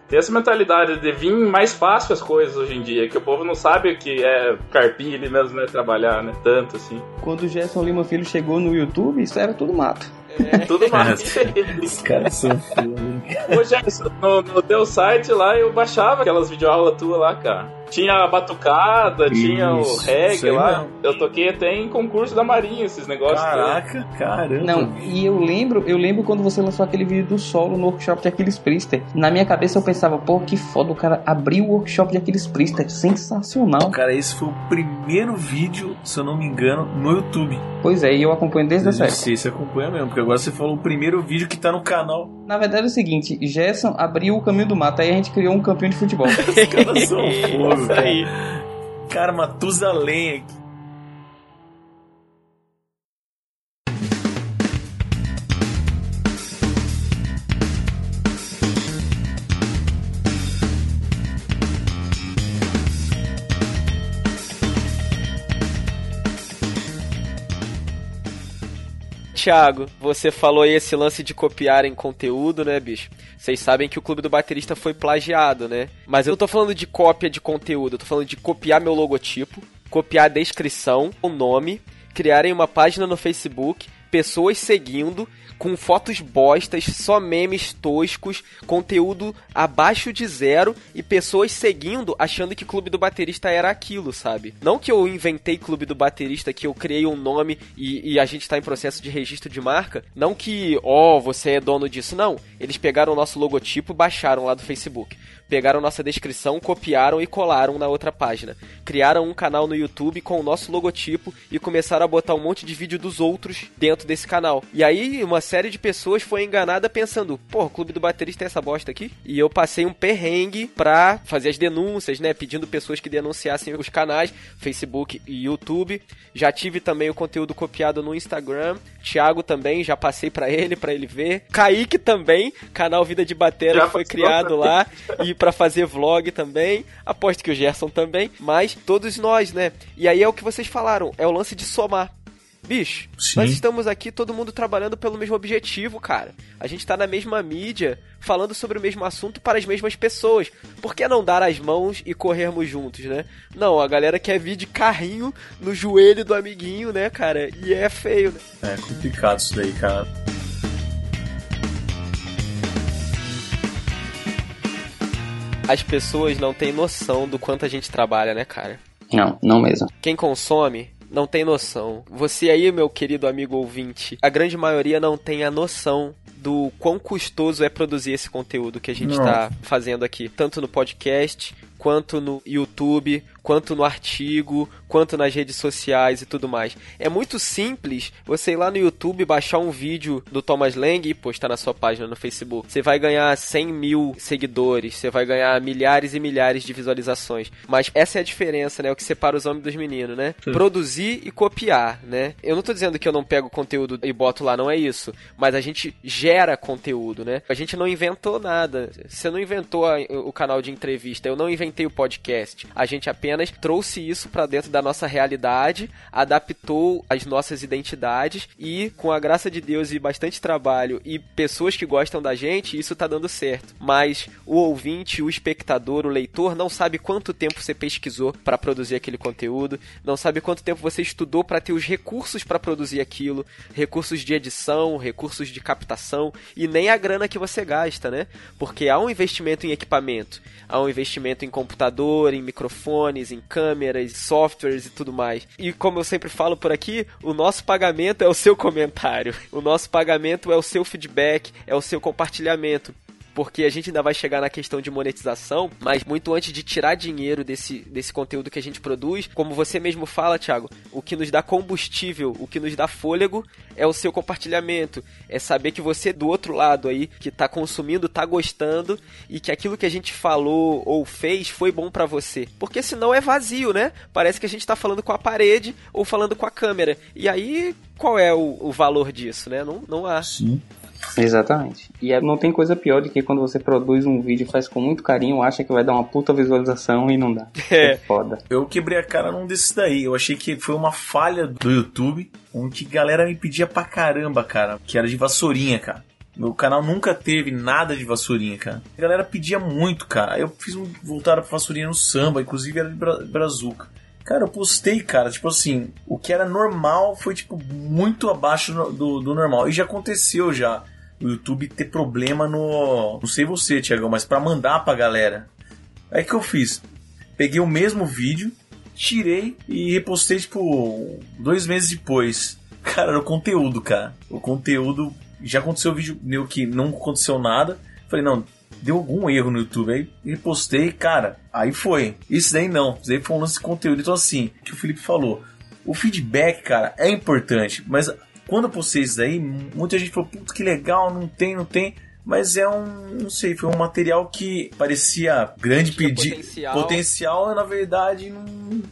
Tem essa mentalidade de vir mais fácil as coisas hoje em dia, que o povo não sabe o que é carpir ali mesmo, né? Trabalhar, né? Tanto assim. Quando o Gerson Lima Filho chegou no YouTube, isso era tudo mato. É, tudo mato. Os caras são Gerson, no, no teu site lá eu baixava aquelas videoaulas tuas lá, cara. Tinha a batucada, isso, tinha o reggae lá. Não. Eu toquei até em concurso da Marinha esses negócios. Caraca, caramba. Não, e eu lembro, eu lembro quando você lançou aquele vídeo do solo no workshop de Aquiles Priester. Na minha cabeça eu pensava, pô, que foda o cara abriu o workshop de Aquiles Priester. Sensacional. Cara, esse foi o primeiro vídeo, se eu não me engano, no YouTube. Pois é, e eu acompanho desde essa época. Sei, você acompanha mesmo, porque agora você falou o primeiro vídeo que tá no canal. Na verdade é o seguinte, Gerson abriu o caminho do mato, aí a gente criou um campeão de futebol. Os caras são fogo, cara. Cara, Matusalém aqui. Thiago, você falou aí esse lance de copiar em conteúdo, né, bicho? Vocês sabem que o Clube do Baterista foi plagiado, né? Mas eu tô falando de cópia de conteúdo, eu tô falando de copiar meu logotipo, copiar a descrição, o nome, criarem uma página no Facebook, pessoas seguindo com fotos bostas, só memes toscos, conteúdo abaixo de zero e pessoas seguindo achando que Clube do Baterista era aquilo, sabe? Não que eu inventei Clube do Baterista, que eu criei um nome e, e a gente tá em processo de registro de marca. Não que, ó, oh, você é dono disso. Não. Eles pegaram o nosso logotipo e baixaram lá do Facebook. Pegaram nossa descrição, copiaram e colaram na outra página. Criaram um canal no YouTube com o nosso logotipo e começaram a botar um monte de vídeo dos outros dentro desse canal. E aí uma série de pessoas foi enganada pensando, pô, o Clube do Baterista é essa bosta aqui? E eu passei um perrengue pra fazer as denúncias, né? Pedindo pessoas que denunciassem os canais, Facebook e YouTube. Já tive também o conteúdo copiado no Instagram. Thiago também, já passei para ele, para ele ver. Kaique também, canal Vida de Batera já foi criado lá e para fazer vlog também. Aposto que o Gerson também, mas todos nós, né? E aí é o que vocês falaram, é o lance de somar. Bicho, Sim. nós estamos aqui todo mundo trabalhando pelo mesmo objetivo, cara. A gente tá na mesma mídia, falando sobre o mesmo assunto para as mesmas pessoas. Por que não dar as mãos e corrermos juntos, né? Não, a galera quer vir de carrinho no joelho do amiguinho, né, cara? E é feio, né? É complicado isso daí, cara. As pessoas não têm noção do quanto a gente trabalha, né, cara? Não, não mesmo. Quem consome não tem noção. Você aí, meu querido amigo ouvinte, a grande maioria não tem a noção do quão custoso é produzir esse conteúdo que a gente está fazendo aqui, tanto no podcast quanto no YouTube, quanto no artigo, quanto nas redes sociais e tudo mais. É muito simples você ir lá no YouTube, baixar um vídeo do Thomas Lang e postar na sua página no Facebook. Você vai ganhar 100 mil seguidores, você vai ganhar milhares e milhares de visualizações. Mas essa é a diferença, né? O que separa os homens dos meninos, né? Sim. Produzir e copiar, né? Eu não tô dizendo que eu não pego conteúdo e boto lá, não é isso. Mas a gente gera conteúdo, né? A gente não inventou nada. Você não inventou o canal de entrevista, eu não inventei o podcast. A gente apenas trouxe isso para dentro da nossa realidade, adaptou as nossas identidades e, com a graça de Deus e bastante trabalho e pessoas que gostam da gente, isso tá dando certo. Mas o ouvinte, o espectador, o leitor não sabe quanto tempo você pesquisou para produzir aquele conteúdo, não sabe quanto tempo você estudou para ter os recursos para produzir aquilo, recursos de edição, recursos de captação e nem a grana que você gasta, né? Porque há um investimento em equipamento, há um investimento em computador, em microfones, em câmeras, e tudo mais. E como eu sempre falo por aqui, o nosso pagamento é o seu comentário. O nosso pagamento é o seu feedback, é o seu compartilhamento porque a gente ainda vai chegar na questão de monetização, mas muito antes de tirar dinheiro desse, desse conteúdo que a gente produz, como você mesmo fala, Thiago, o que nos dá combustível, o que nos dá fôlego é o seu compartilhamento, é saber que você do outro lado aí, que está consumindo, está gostando e que aquilo que a gente falou ou fez foi bom para você. Porque senão é vazio, né? Parece que a gente está falando com a parede ou falando com a câmera. E aí, qual é o, o valor disso, né? Não, não há. Sim. Exatamente. E é, não tem coisa pior do que quando você produz um vídeo, faz com muito carinho, acha que vai dar uma puta visualização e não dá. É, é foda. Eu quebrei a cara num desses daí. Eu achei que foi uma falha do YouTube, onde galera me pedia pra caramba, cara, que era de vassourinha, cara. Meu canal nunca teve nada de vassourinha, cara. A galera pedia muito, cara. Aí eu fiz um voltar pra vassourinha no samba, inclusive era de Bra Brazuca. Cara, eu postei, cara, tipo assim, o que era normal foi, tipo, muito abaixo do, do normal. E já aconteceu já o YouTube ter problema no. Não sei você, Tiagão, mas para mandar pra galera. Aí que eu fiz? Peguei o mesmo vídeo, tirei e repostei, tipo, dois meses depois. Cara, era o conteúdo, cara. O conteúdo. Já aconteceu o vídeo meu que não aconteceu nada. Falei, não, deu algum erro no YouTube. Aí repostei, cara, aí foi. Isso daí não. Isso daí foi um lance de conteúdo. Então, assim, que o Felipe falou. O feedback, cara, é importante, mas quando eu postei isso daí, muita gente falou, puta que legal, não tem, não tem. Mas é um, não sei, foi um material que parecia grande pedido. Potencial. potencial, na verdade, não.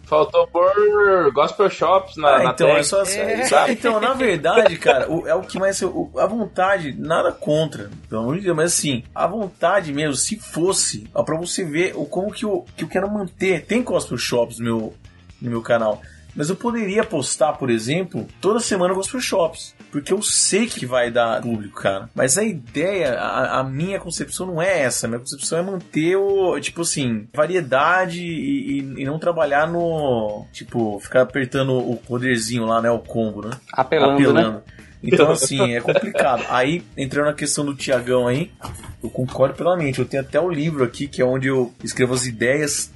Faltou pôr gospel shops na, ah, na então, é só, é. Então, na verdade, cara, o, é o que mais. O, a vontade, nada contra, pelo amor de Deus, mas assim, a vontade mesmo, se fosse, ó, pra você ver o, como que eu, que eu quero manter. Tem gospel shops no meu, no meu canal. Mas eu poderia postar, por exemplo, toda semana Gospel Shops. Porque eu sei que vai dar público, cara. Mas a ideia, a, a minha concepção não é essa. A minha concepção é manter o, tipo assim, variedade e, e, e, não trabalhar no. Tipo, ficar apertando o poderzinho lá, né? O combo, né? Apelando. Né? Apelando. Né? Então, assim, é complicado. Aí, entrando na questão do Tiagão aí, eu concordo plenamente. Eu tenho até o livro aqui, que é onde eu escrevo as ideias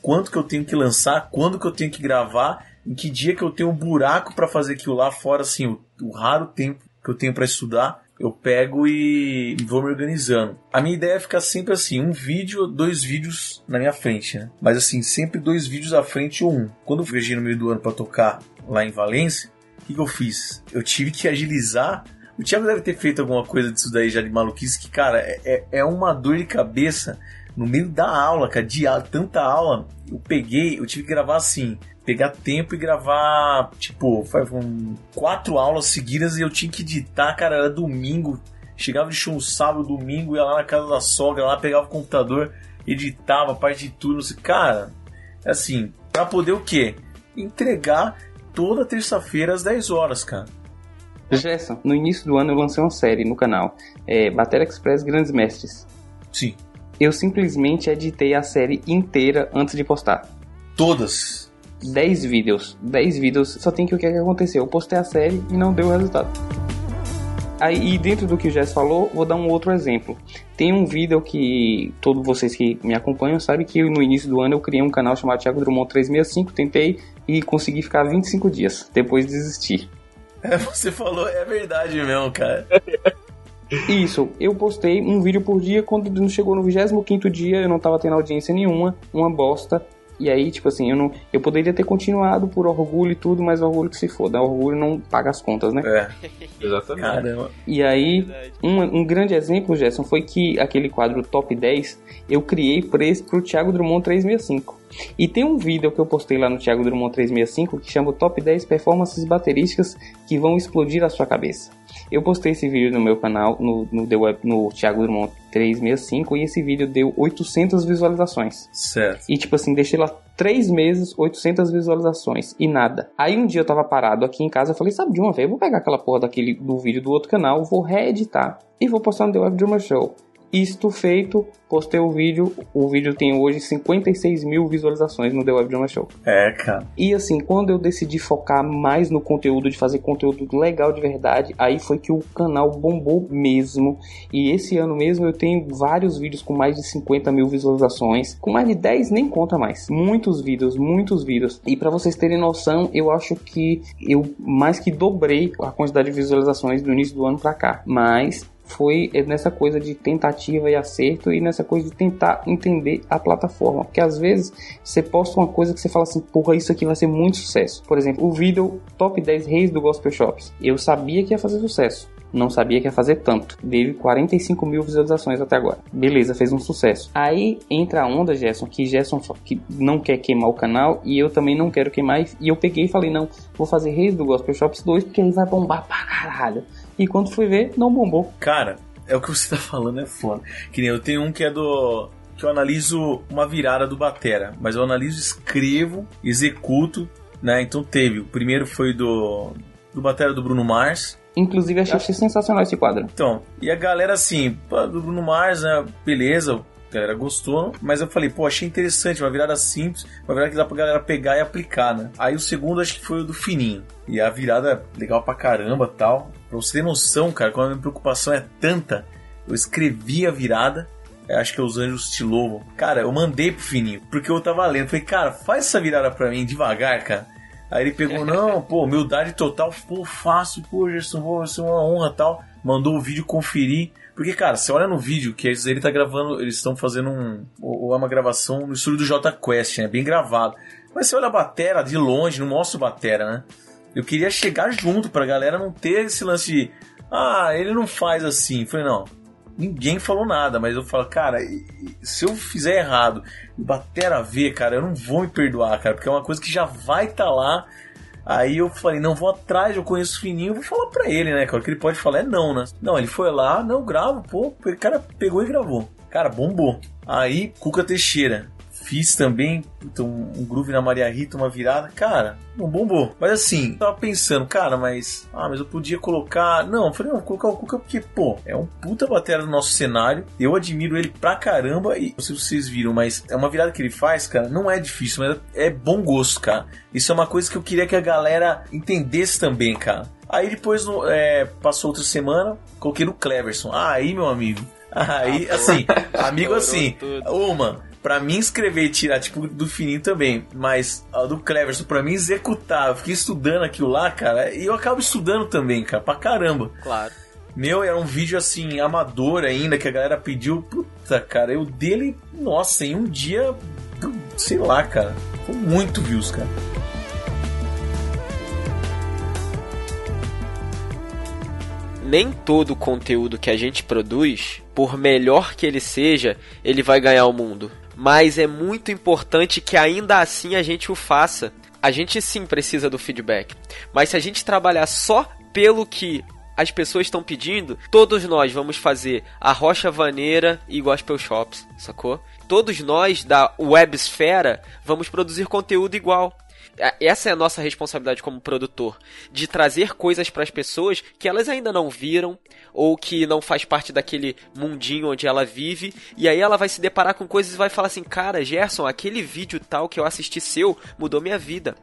quanto que eu tenho que lançar, quando que eu tenho que gravar, em que dia que eu tenho um buraco para fazer aquilo lá, fora assim, o, o, raro tempo que eu tenho para estudar. eu pego e vou me organizando. A minha ideia é ficar sempre assim, um vídeo, dois vídeos na minha frente, né? Mas assim, sempre dois vídeos à frente ou um. Quando eu viajei no meio do ano para tocar lá em Valência, o que, que eu fiz? Eu tive que agilizar o Thiago deve ter feito alguma coisa disso daí já de maluquice, que, cara, é, é, é uma dor de cabeça no meio da aula, cara, de tanta aula. Eu peguei, eu tive que gravar assim, pegar tempo e gravar, tipo, um, quatro aulas seguidas e eu tinha que editar, cara, era domingo. Chegava de show sábado, domingo, ia lá na casa da sogra, lá pegava o computador, editava parte de tudo. Assim, cara, assim, pra poder o quê? Entregar toda terça-feira às 10 horas, cara. Gerson, no início do ano eu lancei uma série no canal, é, Bateria Express Grandes Mestres. Sim. Eu simplesmente editei a série inteira antes de postar. Todas? 10 vídeos. 10 vídeos, só tem que o que, é que aconteceu. Eu postei a série e não deu resultado. Aí, e dentro do que o Jess falou, vou dar um outro exemplo. Tem um vídeo que todos vocês que me acompanham sabem que no início do ano eu criei um canal chamado Thiago Drummond 365, tentei e consegui ficar 25 dias, depois desistir. É, você falou, é verdade mesmo, cara. Isso, eu postei um vídeo por dia, quando chegou no 25 dia eu não tava tendo audiência nenhuma, uma bosta. E aí, tipo assim, eu não. Eu poderia ter continuado por orgulho e tudo, mas orgulho que se foda. Orgulho não paga as contas, né? É. Exatamente. Caramba. E aí, um, um grande exemplo, Gerson, foi que aquele quadro Top 10 eu criei para pro Thiago Drummond 365. E tem um vídeo que eu postei lá no Thiago Drummond 365 que chama Top 10 Performances Baterísticas que vão explodir a sua cabeça. Eu postei esse vídeo no meu canal, no, no, The Web, no Thiago Drummond 365, e esse vídeo deu 800 visualizações. Certo. E tipo assim, deixei lá 3 meses, 800 visualizações e nada. Aí um dia eu tava parado aqui em casa, eu falei, sabe de uma vez, eu vou pegar aquela porra daquele, do vídeo do outro canal, vou reeditar e vou postar no The Web Drummer Show. Isto feito, postei o vídeo. O vídeo tem hoje 56 mil visualizações no The Web Drama Show. É, cara. E assim, quando eu decidi focar mais no conteúdo, de fazer conteúdo legal de verdade, aí foi que o canal bombou mesmo. E esse ano mesmo eu tenho vários vídeos com mais de 50 mil visualizações. Com mais de 10 nem conta mais. Muitos vídeos, muitos vídeos. E para vocês terem noção, eu acho que eu mais que dobrei a quantidade de visualizações do início do ano para cá. Mas foi nessa coisa de tentativa e acerto e nessa coisa de tentar entender a plataforma. Porque às vezes você posta uma coisa que você fala assim, porra, isso aqui vai ser muito sucesso. Por exemplo, o vídeo Top 10 Reis do Gospel Shops. Eu sabia que ia fazer sucesso. Não sabia que ia fazer tanto. Teve 45 mil visualizações até agora. Beleza, fez um sucesso. Aí entra a onda, Gerson, que Gerson que não quer queimar o canal e eu também não quero queimar. E eu peguei e falei, não, vou fazer Reis do Gospel Shops 2 porque aí vai bombar pra caralho. E quando fui ver, não bombou. Cara, é o que você tá falando, é foda. Que nem eu tenho um que é do. que eu analiso uma virada do Batera. Mas eu analiso, escrevo, executo, né? Então teve. O primeiro foi do. do Batera do Bruno Mars. Inclusive, achei Acho... sensacional esse quadro. Então, e a galera assim, do Bruno Mars, né? Beleza, a galera gostou, mas eu falei, pô, achei interessante, uma virada simples, uma virada que dá pra galera pegar e aplicar, né? Aí o segundo acho que foi o do Fininho. E a virada legal pra caramba tal. Pra você ter noção, cara, quando a minha preocupação é tanta, eu escrevi a virada, acho que é os Anjos Te Louvam. Cara, eu mandei pro Fininho, porque eu tava lendo. Falei, cara, faz essa virada pra mim devagar, cara. Aí ele pegou, não, pô, humildade total, pô, fácil, pô, Gerson, vai ser uma honra tal. Mandou o vídeo conferir. Porque, cara, você olha no vídeo que ele tá gravando, eles estão fazendo um. Ou é uma gravação no estúdio do J Quest, né? Bem gravado. Mas você olha a batera de longe, não mostra o batera, né? Eu queria chegar junto pra galera não ter esse lance de. Ah, ele não faz assim. Falei, não. Ninguém falou nada, mas eu falo, cara, se eu fizer errado bater a ver, cara, eu não vou me perdoar, cara, porque é uma coisa que já vai estar tá lá. Aí eu falei, não, vou atrás, eu conheço o Fininho, vou falar pra ele, né? O que ele pode falar é não, né? Não, ele foi lá, não, gravo, pô, o cara pegou e gravou. Cara, bombou. Aí, Cuca Teixeira. Fiz também então, um groove na Maria Rita, uma virada. Cara, não bombou. Mas assim, tava pensando, cara, mas. Ah, mas eu podia colocar. Não, eu falei, não, vou colocar o Cuca porque, pô, é um puta batera do nosso cenário. Eu admiro ele pra caramba. E não sei se vocês viram, mas é uma virada que ele faz, cara. Não é difícil, mas é bom gosto, cara. Isso é uma coisa que eu queria que a galera entendesse também, cara. Aí depois é, passou outra semana, coloquei no Cleverson. Ah, aí, meu amigo. Aí, ah, assim, amigo assim, uma Pra mim escrever e tirar, tipo, do fininho também. Mas a do Cleverson, pra mim executar. Eu fiquei estudando aquilo lá, cara. E eu acabo estudando também, cara, pra caramba. Claro. Meu, era um vídeo assim, amador ainda, que a galera pediu. Puta, cara, eu dele, nossa, em um dia, sei lá, cara. Foi muito views, cara. nem todo o conteúdo que a gente produz, por melhor que ele seja, ele vai ganhar o mundo. Mas é muito importante que ainda assim a gente o faça. A gente sim precisa do feedback. Mas se a gente trabalhar só pelo que as pessoas estão pedindo, todos nós vamos fazer a Rocha Vaneira e Gospel Shops, sacou? Todos nós da Websfera vamos produzir conteúdo igual. Essa é a nossa responsabilidade como produtor, de trazer coisas para as pessoas que elas ainda não viram ou que não faz parte daquele mundinho onde ela vive, e aí ela vai se deparar com coisas e vai falar assim: "Cara, Gerson, aquele vídeo tal que eu assisti seu mudou minha vida".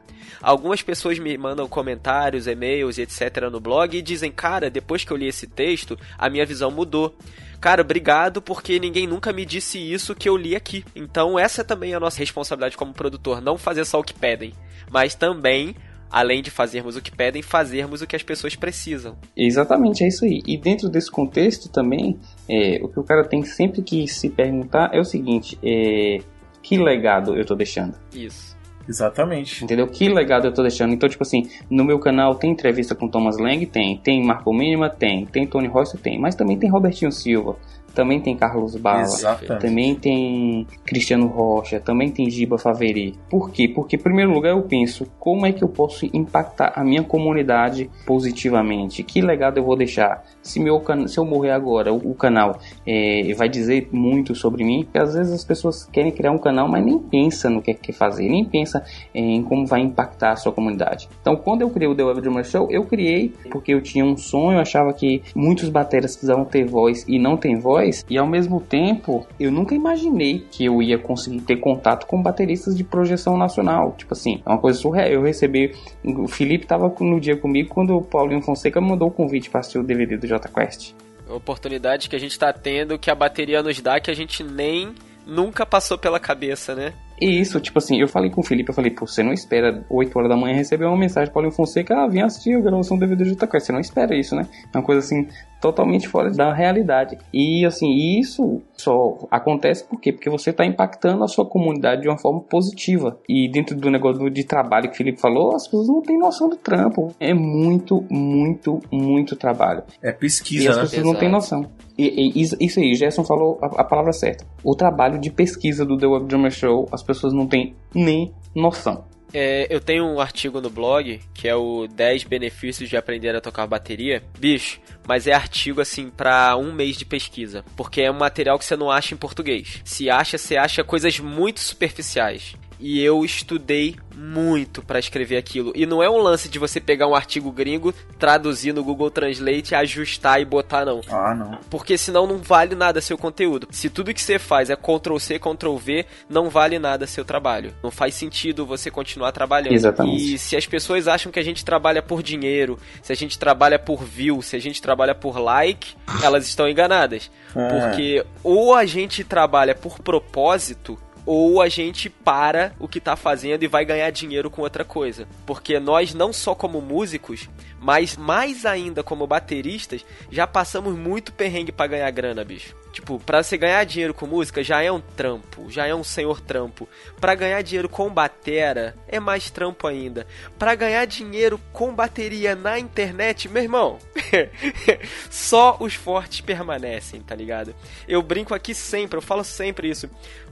Algumas pessoas me mandam comentários, e-mails e etc no blog e dizem: "Cara, depois que eu li esse texto, a minha visão mudou". Cara, obrigado porque ninguém nunca me disse isso que eu li aqui. Então essa também é a nossa responsabilidade como produtor, não fazer só o que pedem, mas também além de fazermos o que pedem, fazermos o que as pessoas precisam. Exatamente, é isso aí. E dentro desse contexto também, é, o que o cara tem sempre que se perguntar é o seguinte: é, que legado eu estou deixando? Isso. Exatamente. Entendeu? Que legado eu tô deixando. Então, tipo assim, no meu canal tem entrevista com Thomas Lang? Tem. Tem Marco Mínima? Tem. Tem Tony Royce? Tem. Mas também tem Robertinho Silva também tem Carlos Bala, Exatamente. também tem Cristiano Rocha, também tem Giba Faveri. Por quê? Porque, em primeiro lugar, eu penso como é que eu posso impactar a minha comunidade positivamente? Que legado eu vou deixar? Se, meu, se eu morrer agora, o, o canal é, vai dizer muito sobre mim, porque às vezes as pessoas querem criar um canal, mas nem pensa no que quer fazer, nem pensa é, em como vai impactar a sua comunidade. Então, quando eu criei o The Web Drummer Show, eu criei porque eu tinha um sonho, eu achava que muitos bateras precisavam ter voz e não tem voz, voz e ao mesmo tempo eu nunca imaginei que eu ia conseguir ter contato com bateristas de projeção nacional. Tipo assim, é uma coisa surreal. Eu recebi. O Felipe tava no dia comigo quando o Paulinho Fonseca mandou o convite para assistir o DVD do J Quest. Oportunidade que a gente está tendo, que a bateria nos dá, que a gente nem nunca passou pela cabeça, né? E isso, tipo assim, eu falei com o Felipe, eu falei, pô, você não espera 8 horas da manhã receber uma mensagem do Paulinho Fonseca, ah, vem assistir a gravação do DVD do JQuest. Você não espera isso, né? É uma coisa assim, totalmente fora da realidade. E assim, isso só acontece por quê? Porque você está impactando a sua comunidade de uma forma positiva. E dentro do negócio de trabalho que o Felipe falou, as pessoas não têm noção do trampo. É muito, muito, muito trabalho. É pesquisa, E as né? pessoas não têm noção. E, e, isso aí, Gerson falou a, a, palavra certa. O trabalho de pesquisa do The Web Drummer Show, as pessoas não têm nem noção. É, eu tenho um artigo no blog que é o 10 benefícios de aprender a tocar bateria. Bicho, mas é artigo assim para um mês de pesquisa, porque é um material que você não acha em português. Se acha, você acha coisas muito superficiais e eu estudei muito para escrever aquilo. E não é um lance de você pegar um artigo gringo, traduzir no Google Translate, ajustar e botar, não. Ah, não. Porque senão não vale nada seu conteúdo. Se tudo que você faz é Ctrl C, Ctrl V, não vale nada seu trabalho. Não faz sentido você continuar trabalhando. Exatamente. E se as pessoas acham que a gente trabalha por dinheiro, se a gente trabalha por view, se a gente trabalha por like, elas estão enganadas. É. Porque ou a gente trabalha por propósito, ou a gente para o que tá fazendo e vai ganhar dinheiro com outra coisa. Porque nós, não só como músicos, mas mais ainda como bateristas, já passamos muito perrengue para ganhar grana, bicho. Tipo, pra você ganhar dinheiro com música já é um trampo, já é um senhor trampo. Pra ganhar dinheiro com batera é mais trampo ainda. Pra ganhar dinheiro com bateria na internet, meu irmão, só os fortes permanecem, tá ligado? Eu brinco aqui sempre, eu falo sempre isso.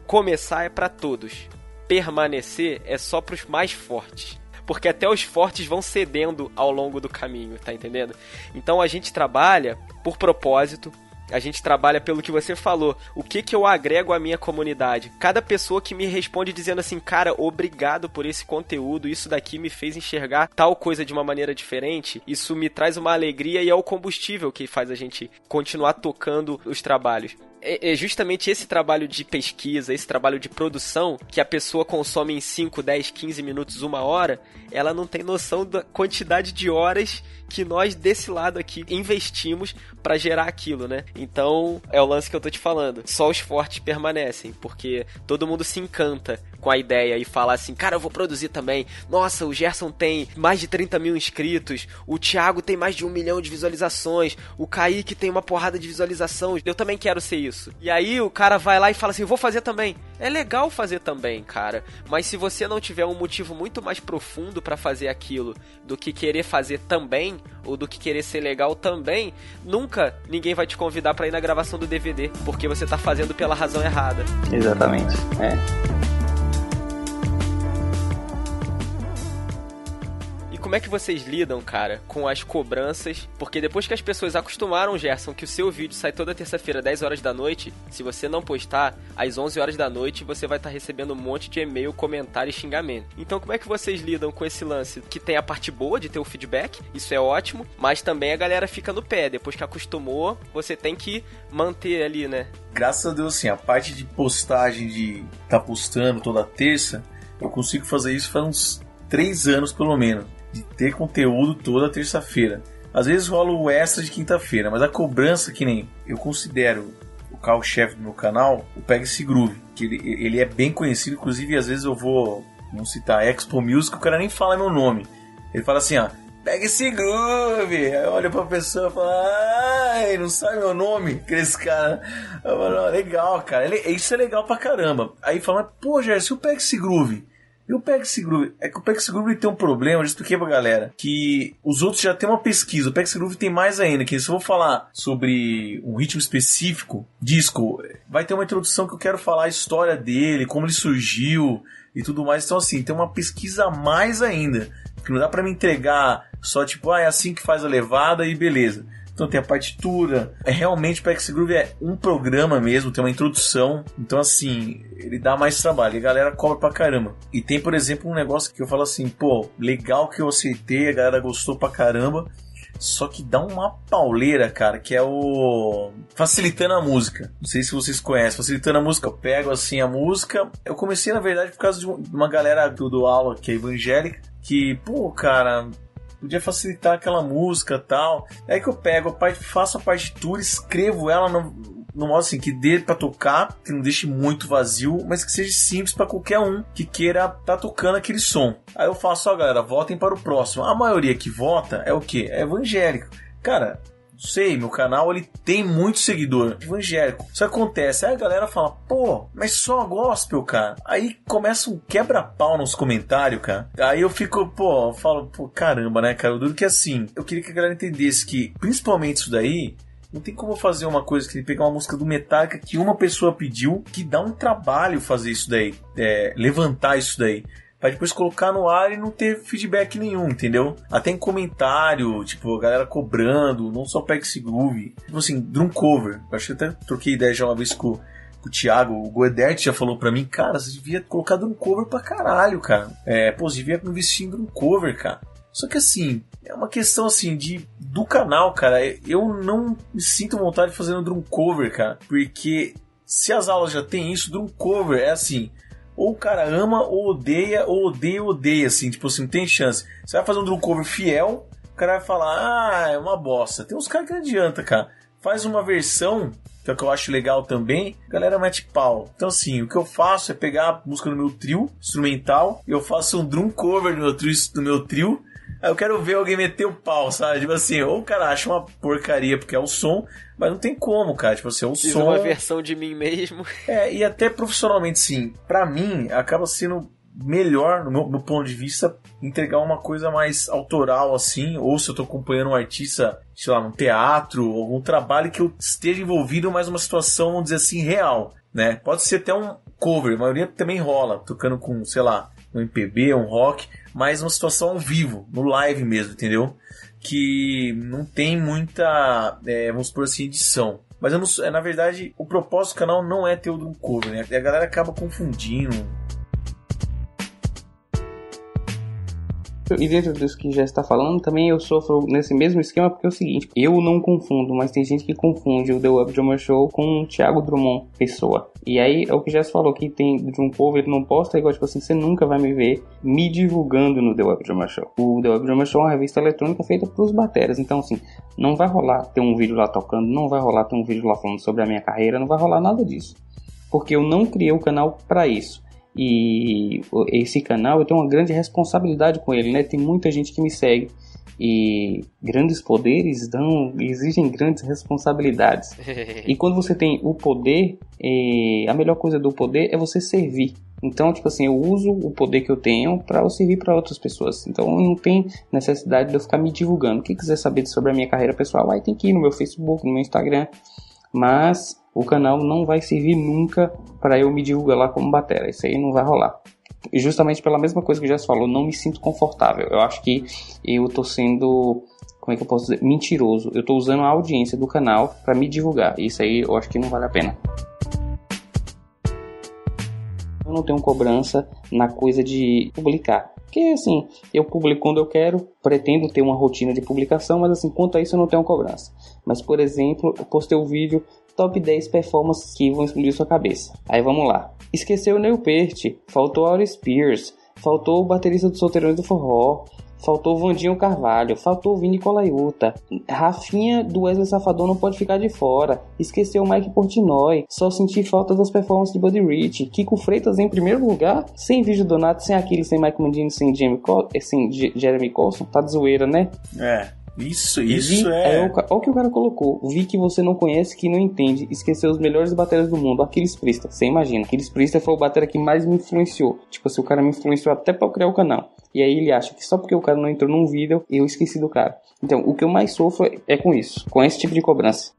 Começar é para todos. Permanecer é só pros mais fortes porque até os fortes vão cedendo ao longo do caminho, tá entendendo? Então a gente trabalha por propósito, a gente trabalha pelo que você falou. O que que eu agrego à minha comunidade? Cada pessoa que me responde dizendo assim, cara, obrigado por esse conteúdo, isso daqui me fez enxergar tal coisa de uma maneira diferente, isso me traz uma alegria e é o combustível que faz a gente continuar tocando os trabalhos é, é justamente esse trabalho de pesquisa, esse trabalho de produção que a pessoa consome em 5, 10, 15 minutos, uma hora, ela não tem noção da quantidade de horas que nós desse lado aqui investimos para gerar aquilo, né? Então, é o lance que eu tô te falando. Só os fortes permanecem, porque todo mundo se encanta com a ideia e fala assim, cara, eu vou produzir também. Nossa, o Gerson tem mais de 30 mil inscritos, o Thiago tem mais de um milhão de visualizações, o Kaique tem uma porrada de visualização, eu também quero ser isso. E aí o cara vai lá e fala assim, vou fazer também. É legal fazer também, cara, mas se você não tiver um motivo muito mais profundo para fazer aquilo do que querer fazer também, ou do que querer ser legal também, nunca ninguém vai te convidar para ir na gravação do DVD, porque você tá fazendo pela razão errada. Exatamente. É. como é que vocês lidam, cara, com as cobranças? Porque depois que as pessoas acostumaram, Gerson, que o seu vídeo sai toda terça-feira, 10 horas da noite, se você não postar, às 11 horas da noite, você vai estar tá recebendo um monte de e-mail, comentário e xingamento. Então, como é que vocês lidam com esse lance? Que tem a parte boa de ter o feedback, isso é ótimo, mas também a galera fica no pé. Depois que acostumou, você tem que manter ali, né? Graças a Deus, assim, a parte de postagem, de estar tá postando toda terça, eu consigo fazer isso faz uns três anos pelo menos de ter conteúdo toda terça-feira. Às vezes rola o extra de quinta-feira, mas a cobrança, que nem eu considero o carro-chefe do meu canal, o Pega Groove, que ele, ele é bem conhecido, inclusive às vezes eu vou, vamos citar, Expo Music, o cara nem fala meu nome. Ele fala assim, ó, pega groove. Aí olha pra pessoa e fala, ai, não sabe meu nome, aqueles cara. Eu falo, legal, cara, isso é legal pra caramba. Aí fala, pô, Gerson, eu pego groove. E o PX Groove, é que o PX Groove tem um problema, eu já expliquei pra galera, que os outros já tem uma pesquisa, o PX Groove tem mais ainda, que se eu vou falar sobre um ritmo específico, disco, vai ter uma introdução que eu quero falar a história dele, como ele surgiu e tudo mais. Então assim, tem uma pesquisa a mais ainda, que não dá para me entregar só tipo, ah, é assim que faz a levada e beleza. Então tem a partitura. É realmente o PX Groove é um programa mesmo, tem uma introdução. Então, assim, ele dá mais trabalho. E a galera cobra pra caramba. E tem, por exemplo, um negócio que eu falo assim, pô, legal que eu aceitei, a galera gostou pra caramba. Só que dá uma pauleira, cara, que é o. Facilitando a música. Não sei se vocês conhecem. Facilitando a música, eu pego assim a música. Eu comecei, na verdade, por causa de uma galera do, do aula que é evangélica. Que, pô, cara, podia facilitar aquela música tal. É que eu pego, faço a partitura, escrevo ela no, no modo assim, que dê pra tocar, que não deixe muito vazio, mas que seja simples para qualquer um que queira tá tocando aquele som. Aí eu faço, ó galera, votem para o próximo. A maioria que vota é o que? É evangélico. Cara, sei, meu canal ele tem muito seguidor evangélico. Isso acontece, aí a galera fala, pô, mas só gospel, cara. Aí começa um quebra-pau nos comentários, cara. Aí eu fico, pô, eu falo, pô, caramba, né, cara? Eu duro que assim, eu queria que a galera entendesse que, principalmente isso daí, não tem como fazer uma coisa que pegar uma música do Metallica que uma pessoa pediu, que dá um trabalho fazer isso daí, é, levantar isso daí depois colocar no ar e não ter feedback nenhum, entendeu? Até em comentário, tipo, a galera cobrando, não só PX Groove, tipo assim, drum cover. Eu acho que até troquei ideia já uma vez com, o Thiago, o Goedert já falou pra mim, cara, você devia colocar drum cover pra caralho, cara. É, pô, você devia investir em drum cover, cara. Só que assim, é uma questão assim de do canal, cara. Eu não me sinto vontade de fazer um drum cover, cara, porque se as aulas já tem isso, drum cover é assim, ou o cara ama, ou odeia, ou odeia, odeia, assim, tipo assim, não tem chance. Você vai fazer um drum cover fiel, o cara vai falar, ah, é uma bosta. Tem uns caras que não adianta, cara. Faz uma versão, que é o que eu acho legal também, a galera mete pau. Então, assim, o que eu faço é pegar a música do meu trio, instrumental, e eu faço um drum cover do meu trio, do meu trio eu quero ver alguém meter o pau, sabe? Tipo assim, ou o cara acha uma porcaria porque é o som, mas não tem como, cara. Tipo assim, é o Fiz som. uma versão de mim mesmo. É, e até profissionalmente, sim. Pra mim, acaba sendo melhor, no meu, ponto de vista, entregar uma coisa mais autoral, assim, ou se eu tô acompanhando um artista, sei lá, num teatro, algum trabalho que eu esteja envolvido, mais uma situação, vamos dizer assim, real, né? Pode ser até um cover, a maioria também rola, tocando com, sei lá, um MPB, um rock, mas uma situação ao vivo, no live mesmo, entendeu? Que não tem muita, é, vamos por assim, edição. Mas eu não, é, na verdade, o propósito do canal não é ter drum cover, né? A galera acaba confundindo E dentro disso que já está falando, também eu sofro nesse mesmo esquema porque é o seguinte, eu não confundo, mas tem gente que confunde o The Web Drummer Show com o Thiago Drummond pessoa. E aí é o que já se falou que tem de um povo, ele não posta igual, tipo assim, você nunca vai me ver me divulgando no The Web Drummer Show. O The Web Drummer Show é uma revista eletrônica feita para os bateras, então assim, não vai rolar ter um vídeo lá tocando, não vai rolar ter um vídeo lá falando sobre a minha carreira, não vai rolar nada disso. Porque eu não criei o canal para isso. E esse canal eu tenho uma grande responsabilidade com ele, né? Tem muita gente que me segue. E grandes poderes dão, exigem grandes responsabilidades. e quando você tem o poder, é, a melhor coisa do poder é você servir. Então, tipo assim, eu uso o poder que eu tenho para eu servir para outras pessoas. Então, não tem necessidade de eu ficar me divulgando. Quem quiser saber sobre a minha carreira pessoal, aí tem que ir no meu Facebook, no meu Instagram. Mas o canal não vai servir nunca para eu me divulgar lá como batera. Isso aí não vai rolar. E justamente pela mesma coisa que já se falou, não me sinto confortável. Eu acho que eu tô sendo como é que eu posso dizer, mentiroso. Eu estou usando a audiência do canal para me divulgar. Isso aí eu acho que não vale a pena. Eu não tenho cobrança na coisa de publicar. Porque assim, eu publico quando eu quero, pretendo ter uma rotina de publicação, mas assim, quanto a isso eu não tenho cobrança. Mas por exemplo, eu postei o um vídeo top 10 performances que vão explodir sua cabeça. Aí vamos lá. Esqueceu o Neil Peart, faltou Aura Spears, faltou o baterista do Solteirões do Forró, faltou Vandinho Carvalho, faltou o Vini Colaiuta, Rafinha do Wesley Safadão não pode ficar de fora, esqueceu o Mike Portnoy, só senti falta das performances de Buddy Rich, Kiko Freitas em primeiro lugar, sem vídeo Donato, sem aquele, sem Mike Mandini, sem, Jamie Col sem Jeremy Colson, tá de zoeira, né? É. Isso, isso é. é o, olha o que o cara colocou. Vi que você não conhece, que não entende. Esqueceu os melhores bateras do mundo. Aquiles Priesta, você imagina. Aquiles Priesta foi o batera que mais me influenciou. Tipo assim, o cara me influenciou até pra eu criar o canal. E aí ele acha que só porque o cara não entrou num vídeo, eu esqueci do cara. Então, o que eu mais sofro é com isso, com esse tipo de cobrança.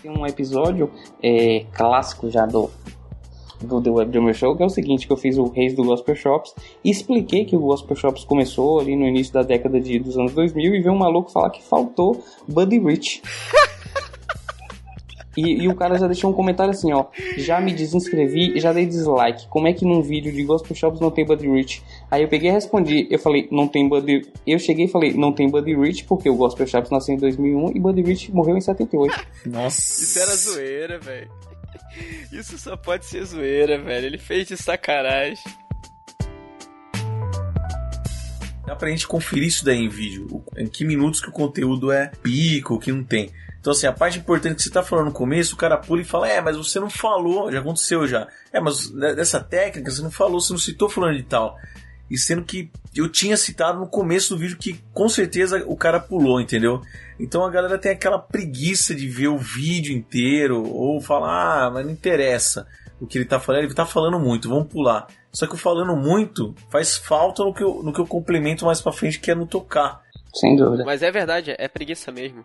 Tem um episódio é, clássico já do do The Web Drummer Show, que é o seguinte, que eu fiz o Reis do Gospel Shops e expliquei que o Gospel Shops começou ali no início da década de, dos anos 2000 e veio um maluco falar que faltou Buddy Rich. E, e, o cara já deixou um comentário assim, ó. Já me desinscrevi, já dei dislike. Como é que num vídeo de Gospel Shops não tem Buddy Rich? Aí eu peguei e respondi. Eu falei, não tem Buddy... Eu cheguei e falei, não tem Buddy Rich porque o Gospel Shops nasceu em 2001 e Buddy Rich morreu em 78. Nossa. Isso era zoeira, velho. Isso só pode ser zoeira, velho. Ele fez de sacanagem. Dá pra gente conferir isso daí em vídeo. Em que minutos que o conteúdo é pico, que não tem. Então, assim, a parte importante que você tá falando no começo, o cara pula e fala: É, mas você não falou, já aconteceu já. É, mas dessa técnica você não falou, você não citou falando de tal. E sendo que eu tinha citado no começo do vídeo que com certeza o cara pulou, entendeu? Então a galera tem aquela preguiça de ver o vídeo inteiro ou falar, ah, mas não interessa o que ele tá falando, ele tá falando muito, vamos pular. Só que o falando muito faz falta no que eu, no que eu complemento mais pra frente, que é no tocar. Sem dúvida. Mas é verdade, é preguiça mesmo.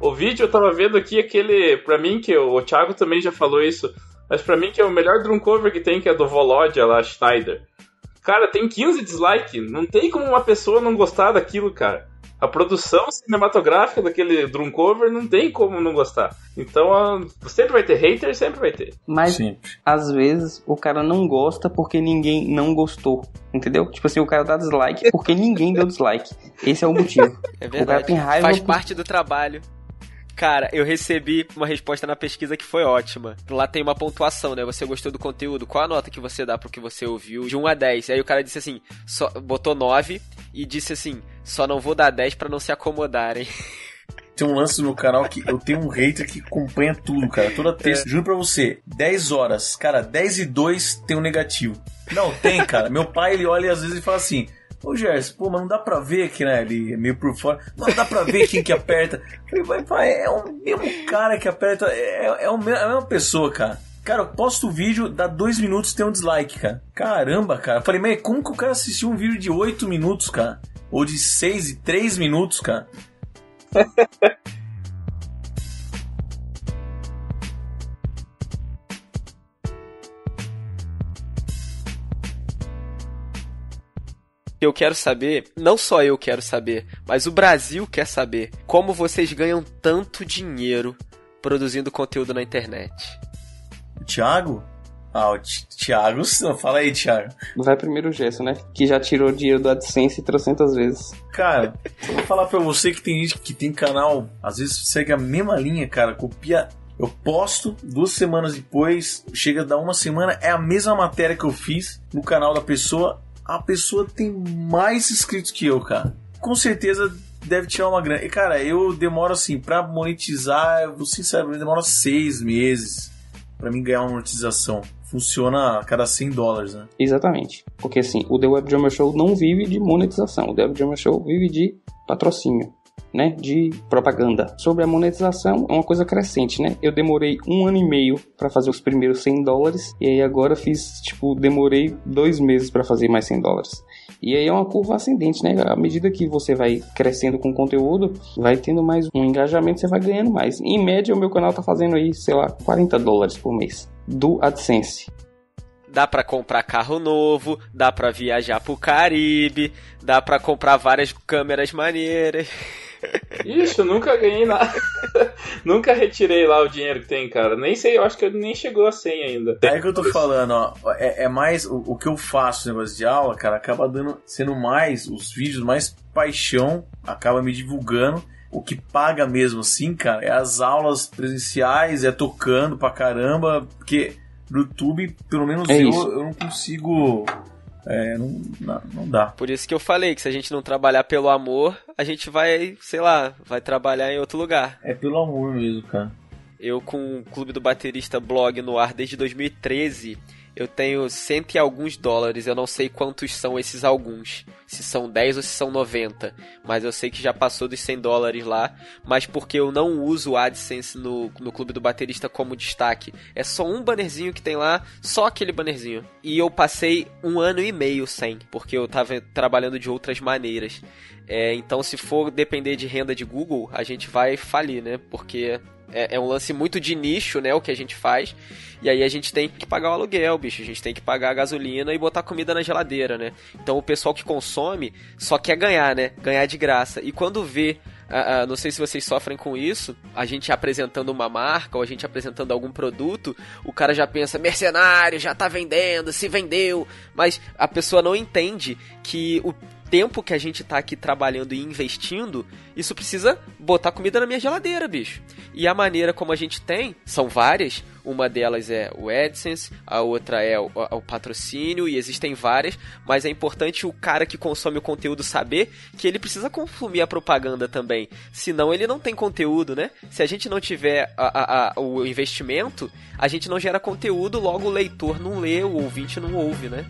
O vídeo eu tava vendo aqui aquele, pra mim que o Thiago também já falou isso, mas pra mim que é o melhor drum cover que tem, que é do Volodya lá, Schneider. Cara, tem 15 dislikes. Não tem como uma pessoa não gostar daquilo, cara. A produção cinematográfica daquele drum cover não tem como não gostar. Então, sempre vai ter hater, sempre vai ter. Mas, sempre. às vezes, o cara não gosta porque ninguém não gostou. Entendeu? Tipo assim, o cara dá dislike porque ninguém deu dislike. Esse é o motivo. É verdade. O cara tem raiva. Faz parte do trabalho. Cara, eu recebi uma resposta na pesquisa que foi ótima. Lá tem uma pontuação, né? Você gostou do conteúdo? Qual a nota que você dá pro que você ouviu? De 1 a 10. Aí o cara disse assim, só, botou 9 e disse assim, só não vou dar 10 para não se acomodarem. Tem um lance no meu canal que eu tenho um hater que acompanha tudo, cara. Toda terça. É. Juro pra você, 10 horas. Cara, 10 e 2 tem um negativo. Não, tem, cara. meu pai, ele olha e às vezes fala assim: Ô Gerson, pô, mas não dá pra ver que, né, ele é meio por fora. Não dá pra ver quem que aperta. Falei, vai, é o mesmo cara que aperta. É, é, é a mesma pessoa, cara. Cara, eu posto o vídeo, dá dois minutos tem um dislike, cara. Caramba, cara. Falei, mas como que o cara assistiu um vídeo de 8 minutos, cara? Ou de 6 e 3 minutos, cara? Eu quero saber, não só eu quero saber, mas o Brasil quer saber como vocês ganham tanto dinheiro produzindo conteúdo na internet. O Thiago? Ah, o Thiago, fala aí, Thiago. Vai primeiro o Gerson, né? Que já tirou dinheiro do AdSense trocentas vezes. Cara, eu vou falar pra você que tem gente que tem canal, às vezes segue a mesma linha, cara, copia eu posto, duas semanas depois, chega a dar uma semana, é a mesma matéria que eu fiz no canal da pessoa, a pessoa tem mais inscritos que eu, cara. Com certeza deve tirar uma grana. E, cara, eu demoro assim, pra monetizar, eu sinceramente, demora seis meses pra mim ganhar uma monetização. Funciona a cada 100 dólares, né? Exatamente. Porque assim, o The Web Drummer Show não vive de monetização. O The Web Drummer Show vive de patrocínio. Né, de propaganda. Sobre a monetização, é uma coisa crescente, né? Eu demorei um ano e meio para fazer os primeiros 100 dólares e aí agora fiz, tipo, demorei dois meses para fazer mais 100 dólares. E aí é uma curva ascendente, né? À medida que você vai crescendo com conteúdo, vai tendo mais um engajamento, você vai ganhando mais. Em média, o meu canal tá fazendo aí, sei lá, 40 dólares por mês do AdSense. Dá para comprar carro novo, dá para viajar pro Caribe, dá para comprar várias câmeras maneiras. Ixi, eu nunca ganhei nada. nunca retirei lá o dinheiro que tem, cara. Nem sei, eu acho que nem chegou a 100 ainda. É que eu tô falando, ó. É, é mais o, o, que eu faço negócio de aula, cara, acaba dando, sendo mais os vídeos, mais paixão, acaba me divulgando. O que paga mesmo assim, cara, é as aulas presenciais, é tocando pra caramba, porque no YouTube, pelo menos É eu, isso. eu não consigo. É, não, não, não dá. Por isso que eu falei que se a gente não trabalhar pelo amor, a gente vai, sei lá, vai trabalhar em outro lugar. É pelo amor mesmo, cara. Eu com o Clube do Baterista blog no ar desde 2013, eu tenho cento e alguns dólares, eu não sei quantos são esses alguns, se são 10 ou se são 90, mas eu sei que já passou dos 100 dólares lá, mas porque eu não uso o AdSense no, no Clube do Baterista como destaque, é só um bannerzinho que tem lá, só aquele bannerzinho. E eu passei um ano e meio sem, porque eu tava trabalhando de outras maneiras. É, então se for depender de renda de Google, a gente vai falir, né, porque é, é um lance muito de nicho, né? O que a gente faz. E aí a gente tem que pagar o aluguel, bicho. A gente tem que pagar a gasolina e botar comida na geladeira, né? Então o pessoal que consome só quer ganhar, né? Ganhar de graça. E quando vê. ah, ah, não sei se vocês sofrem com isso. A gente apresentando uma marca ou a gente apresentando algum produto, o cara já pensa, mercenário, já tá vendendo, se vendeu. Mas a pessoa não entende que o tempo que a gente tá aqui trabalhando e investindo, isso precisa botar comida na minha geladeira, bicho. E a maneira como a gente tem são várias. Uma delas é o AdSense, a outra é o, o patrocínio, e existem várias, mas é importante o cara que consome o conteúdo saber que ele precisa consumir a propaganda também. Senão ele não tem conteúdo, né? Se a gente não tiver a- a- a- o investimento, a gente não gera conteúdo, logo o leitor não lê, o ouvinte não ouve, né?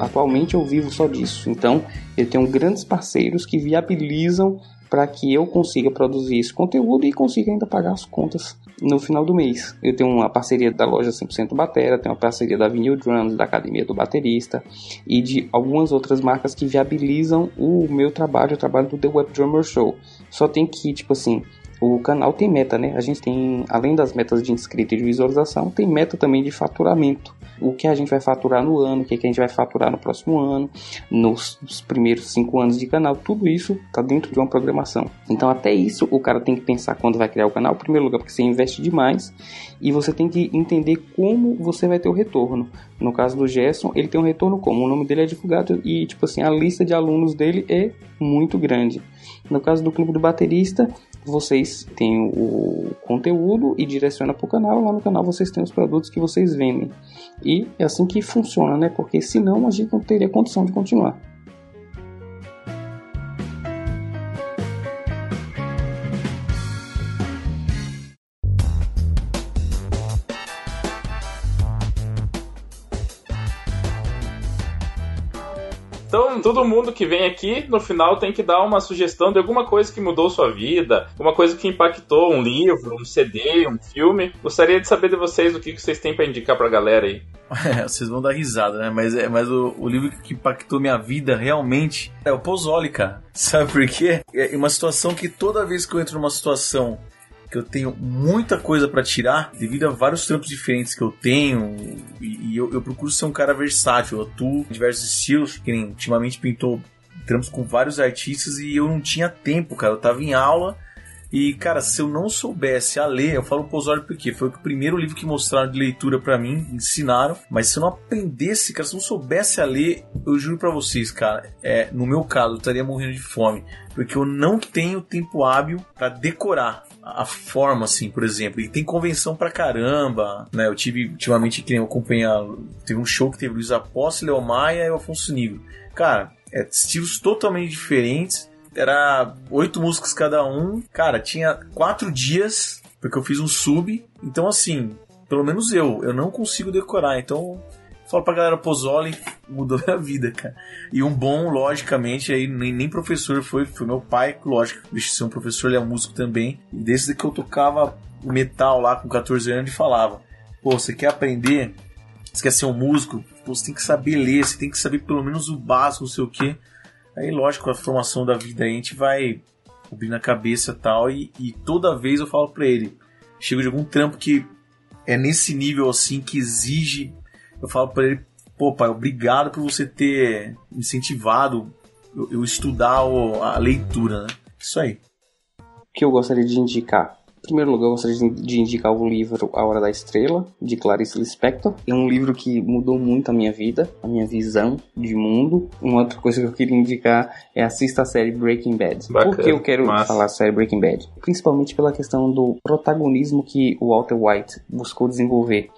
Atualmente eu vivo só disso. Então, eu tenho grandes parceiros que viabilizam para que eu consiga produzir esse conteúdo e consiga ainda pagar as contas no final do mês. Eu tenho uma parceria da loja 100% Batera, tenho uma parceria da Vinyl Drums, da Academia do Baterista e de algumas outras marcas que viabilizam o meu trabalho, o trabalho do The Web Drummer Show. Só tem que, tipo assim, o canal tem meta, né? A gente tem, além das metas de inscrito e de visualização, tem meta também de faturamento. O que a gente vai faturar no ano, o que, a gente vai faturar no próximo ano, nos, nos primeiros cinco anos de canal, tudo isso está dentro de uma programação. Então, até isso, o cara tem que pensar quando vai criar o canal, em primeiro lugar, porque você investe demais e você tem que entender como você vai ter o retorno. No caso do Gerson, ele tem um retorno como? O nome dele é divulgado e, tipo assim, a lista de alunos dele é muito grande. No caso do Clube do Baterista, vocês têm o conteúdo e direciona para o canal. Lá no canal vocês têm os produtos que vocês vendem. E é assim que funciona, né? Porque senão a gente não teria condição de continuar. Então, todo mundo que vem aqui, no final, tem que dar uma sugestão de alguma coisa que mudou sua vida, uma coisa que impactou, um livro, um CD, um filme. Gostaria de saber de vocês o que vocês têm pra indicar pra galera aí. É, vocês vão dar risada, né? Mas, é, mas o, o livro que impactou minha vida realmente é o Pozzoli, cara. Sabe por quê? É uma situação que toda vez que eu entro numa situação que eu tenho muita coisa pra tirar, devido a vários trampos diferentes que eu tenho, e, e eu, eu procuro ser um cara versátil, eu atuo em diversos estilos, que nem ultimamente pintou trampos com vários artistas e eu não tinha tempo, cara. Eu tava em aula E, cara, se eu não soubesse a ler, eu falo Osório porque foi o primeiro livro que mostraram de leitura para mim, ensinaram. Mas se eu não aprendesse, cara, se eu não soubesse a ler, eu juro para vocês, cara, é, no meu caso, eu estaria morrendo de fome. Porque eu não tenho tempo hábil para decorar a forma, assim, por exemplo. E tem convenção pra caramba, né? Eu tive, ultimamente, que eu acompanhar, teve um show que teve Luiz Apóstolo, Leo Maia e o Afonso Nível. Cara, é, estilos totalmente diferentes. Era oito músicas cada um. Cara, tinha quatro dias, porque eu fiz um sub. Então, assim, pelo menos eu, eu não consigo decorar. Então, falo pra galera, Pozzoli mudou minha vida, cara. E um bom, logicamente, aí nem, nem professor foi, foi meu pai, lógico, deixa de ser um professor, ele é músico também. E desde que eu tocava metal lá com 14 anos, ele falava: pô, você quer aprender? Você quer ser um músico? Pô, você tem que saber ler, você tem que saber pelo menos o básico, não sei o quê. Aí, lógico, a formação da vida aí, a gente vai abrindo a cabeça tal, e, e toda vez eu falo pra ele, chego de algum trampo que é nesse nível assim que exige, eu falo pra ele, pô pai, obrigado por você ter incentivado eu, eu estudar o, a leitura, né? Isso aí. O que eu gostaria de indicar primeiro lugar, eu gostaria de indicar o livro A Hora da Estrela, de Clarice Lispector. É um livro que mudou muito a minha vida, a minha visão de mundo. Uma outra coisa que eu queria indicar é assista a série Breaking Bad. Bacana, Por que eu quero massa. falar a série Breaking Bad? Principalmente pela questão do protagonismo que o Walter White buscou desenvolver.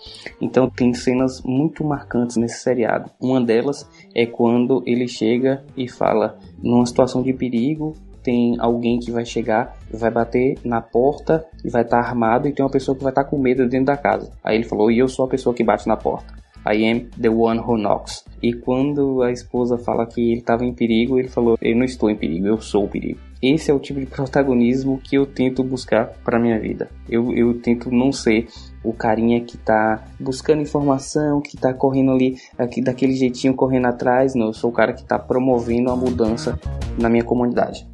Então tem cenas muito marcantes nesse seriado. Uma delas é quando ele chega e fala numa situação de perigo, tem alguém que vai chegar, vai bater na porta e vai estar armado e tem uma pessoa que vai estar com medo dentro da casa. Aí ele falou: "E eu sou a pessoa que bate na porta. I am the one who knocks." E quando a esposa fala que ele estava em perigo, ele falou: "Eu não estou em perigo, eu sou o perigo." Esse é o tipo de protagonismo que eu tento buscar para minha vida. Eu, eu tento não ser o carinha que tá buscando informação, que tá correndo ali aqui, daquele jeitinho correndo atrás. Não, eu sou o cara que tá promovendo a mudança na minha comunidade.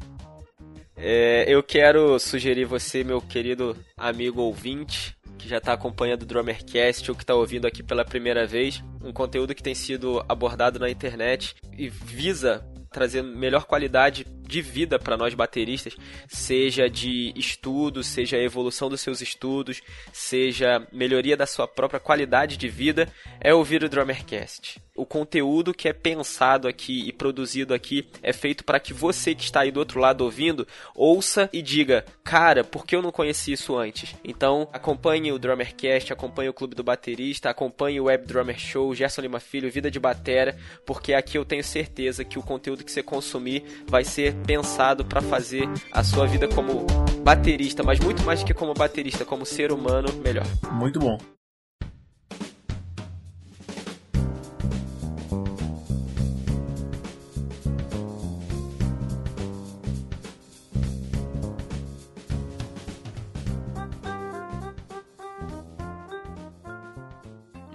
É, eu quero sugerir você, meu querido amigo ouvinte, que já está acompanhando o Drummercast ou que está ouvindo aqui pela primeira vez, um conteúdo que tem sido abordado na internet e visa trazer melhor qualidade de vida para nós bateristas, seja de estudo, seja evolução dos seus estudos, seja melhoria da sua própria qualidade de vida, é ouvir o Drummercast. O conteúdo que é pensado aqui e produzido aqui é feito para que você que está aí do outro lado ouvindo ouça e diga: "Cara, por que eu não conheci isso antes?". Então, acompanhe o Drummercast, acompanhe o Clube do Baterista, acompanhe o Web Drummer Show, Gerson Lima Filho, Vida de Batera, porque aqui eu tenho certeza que o conteúdo que você consumir vai ser pensado para fazer a sua vida como baterista, mas muito mais que como baterista, como ser humano melhor. Muito bom.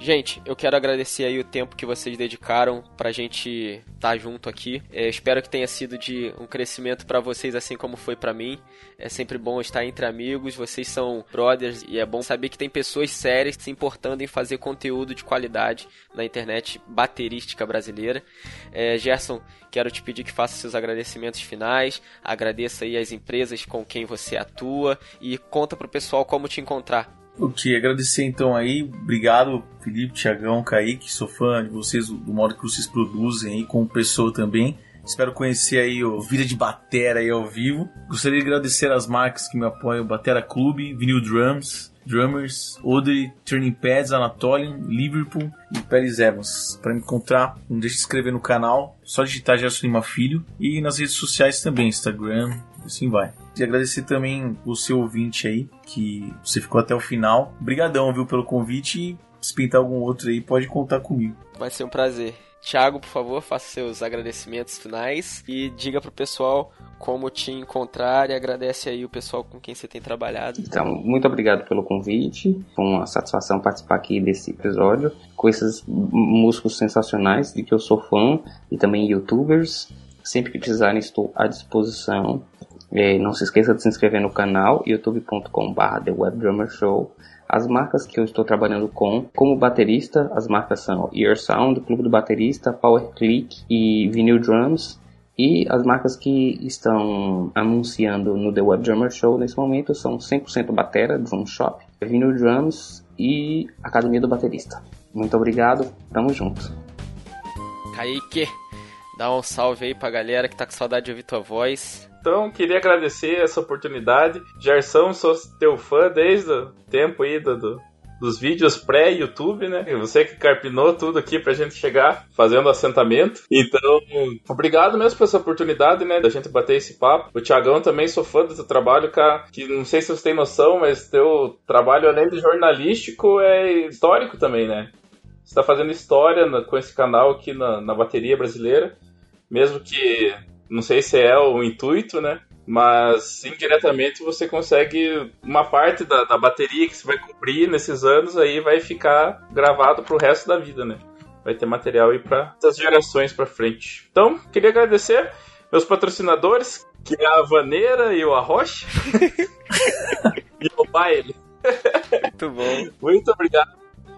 Gente, eu quero agradecer aí o tempo que vocês dedicaram pra gente estar tá junto aqui. É, espero que tenha sido de um crescimento para vocês, assim como foi para mim. É sempre bom estar entre amigos, vocês são brothers e é bom saber que tem pessoas sérias se importando em fazer conteúdo de qualidade na internet baterística brasileira. É, Gerson, quero te pedir que faça seus agradecimentos finais, agradeça aí as empresas com quem você atua e conta pro pessoal como te encontrar. Te agradecer então aí, obrigado Felipe, Tiagão, Kaique, sou fã de vocês, do modo que vocês produzem aí, como pessoa também. Espero conhecer aí o Vida de Batera aí ao vivo. Gostaria de agradecer as marcas que me apoiam, Batera Clube, Vinyl Drums, Drummers, Odre, Turning Pads, Anatolian, Liverpool e Pérez Evans. Para me encontrar, não deixe de se inscrever no canal, só digitar Gerson Lima Filho e nas redes sociais também, Instagram, assim vai. E agradecer também o seu ouvinte aí, que você ficou até o final. Obrigadão, viu, pelo convite e se pintar algum outro aí, pode contar comigo. Vai ser um prazer. Tiago, por favor, faça seus agradecimentos finais e diga pro pessoal como te encontrar e agradece aí o pessoal com quem você tem trabalhado. Então, muito obrigado pelo convite. Foi uma satisfação participar aqui desse episódio com esses músicos sensacionais de que eu sou fã e também youtubers. Sempre que precisarem, estou à disposição. Não se esqueça de se inscrever no canal youtube.com.br The Web Drummer Show. As marcas que eu estou trabalhando com, como baterista, as marcas são Ear Sound, Clube do Baterista, Power Click e Vinyl Drums. E as marcas que estão anunciando no The Web Drummer Show nesse momento são 100% Batera, Drum Shop, Vinyl Drums e Academia do Baterista. Muito obrigado, tamo junto. Kaique, dá um salve aí pra galera que tá com saudade de ouvir tua voz. Então, queria agradecer essa oportunidade. Gerson, sou teu fã desde o tempo aí do, do dos vídeos pré-YouTube, né? Você que carpinou tudo aqui pra gente chegar fazendo assentamento. Então, obrigado mesmo por essa oportunidade, né? Da gente bater esse papo. O Tiagão também sou fã do teu trabalho, cara. Que não sei se você tem noção, mas teu trabalho, além de jornalístico, é histórico também, né? Você tá fazendo história com esse canal aqui na, na bateria brasileira. Mesmo que não sei se é o intuito, né? Mas indiretamente você consegue uma parte da, da bateria que você vai cobrir nesses anos aí vai ficar gravado pro resto da vida, né? Vai ter material aí para as gerações para frente. Então, queria agradecer meus patrocinadores, que é a Vaneira e o Arrocha. e o Baile. Muito bom. Muito obrigado.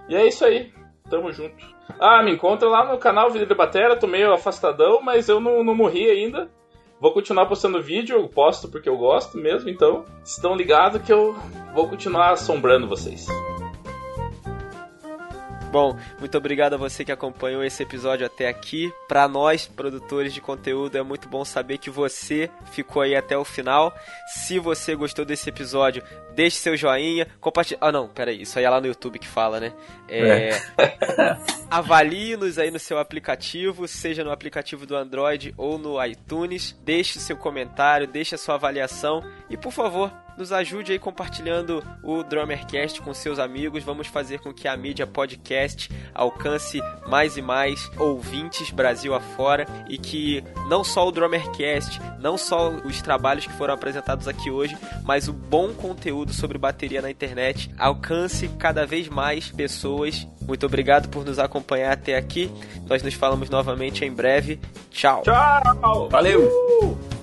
E é isso aí. Tamo junto. Ah, me encontra lá no canal Vida de Batera. Tô meio afastadão, mas eu não, não morri ainda. Vou continuar postando vídeo, eu posto porque eu gosto mesmo, então estão ligados que eu vou continuar assombrando vocês. Bom, muito obrigado a você que acompanhou esse episódio até aqui. Para nós, produtores de conteúdo, é muito bom saber que você ficou aí até o final. Se você gostou desse episódio, deixe seu joinha, compartilhe. Ah, não, peraí, isso aí é lá no YouTube que fala, né? É... é. Avalie-nos aí no seu aplicativo, seja no aplicativo do Android ou no iTunes. Deixe seu comentário, deixe a sua avaliação e, por favor, nos ajude aí compartilhando o Drummercast com seus amigos. Vamos fazer com que a mídia podcast alcance mais e mais ouvintes Brasil afora e que não só o Drummercast, não só os trabalhos que foram apresentados aqui hoje, mas o bom conteúdo sobre bateria na internet alcance cada vez mais pessoas. Muito obrigado por nos acompanhar até aqui. Nós nos falamos novamente em breve. Tchau. Tchau. Valeu. Uh!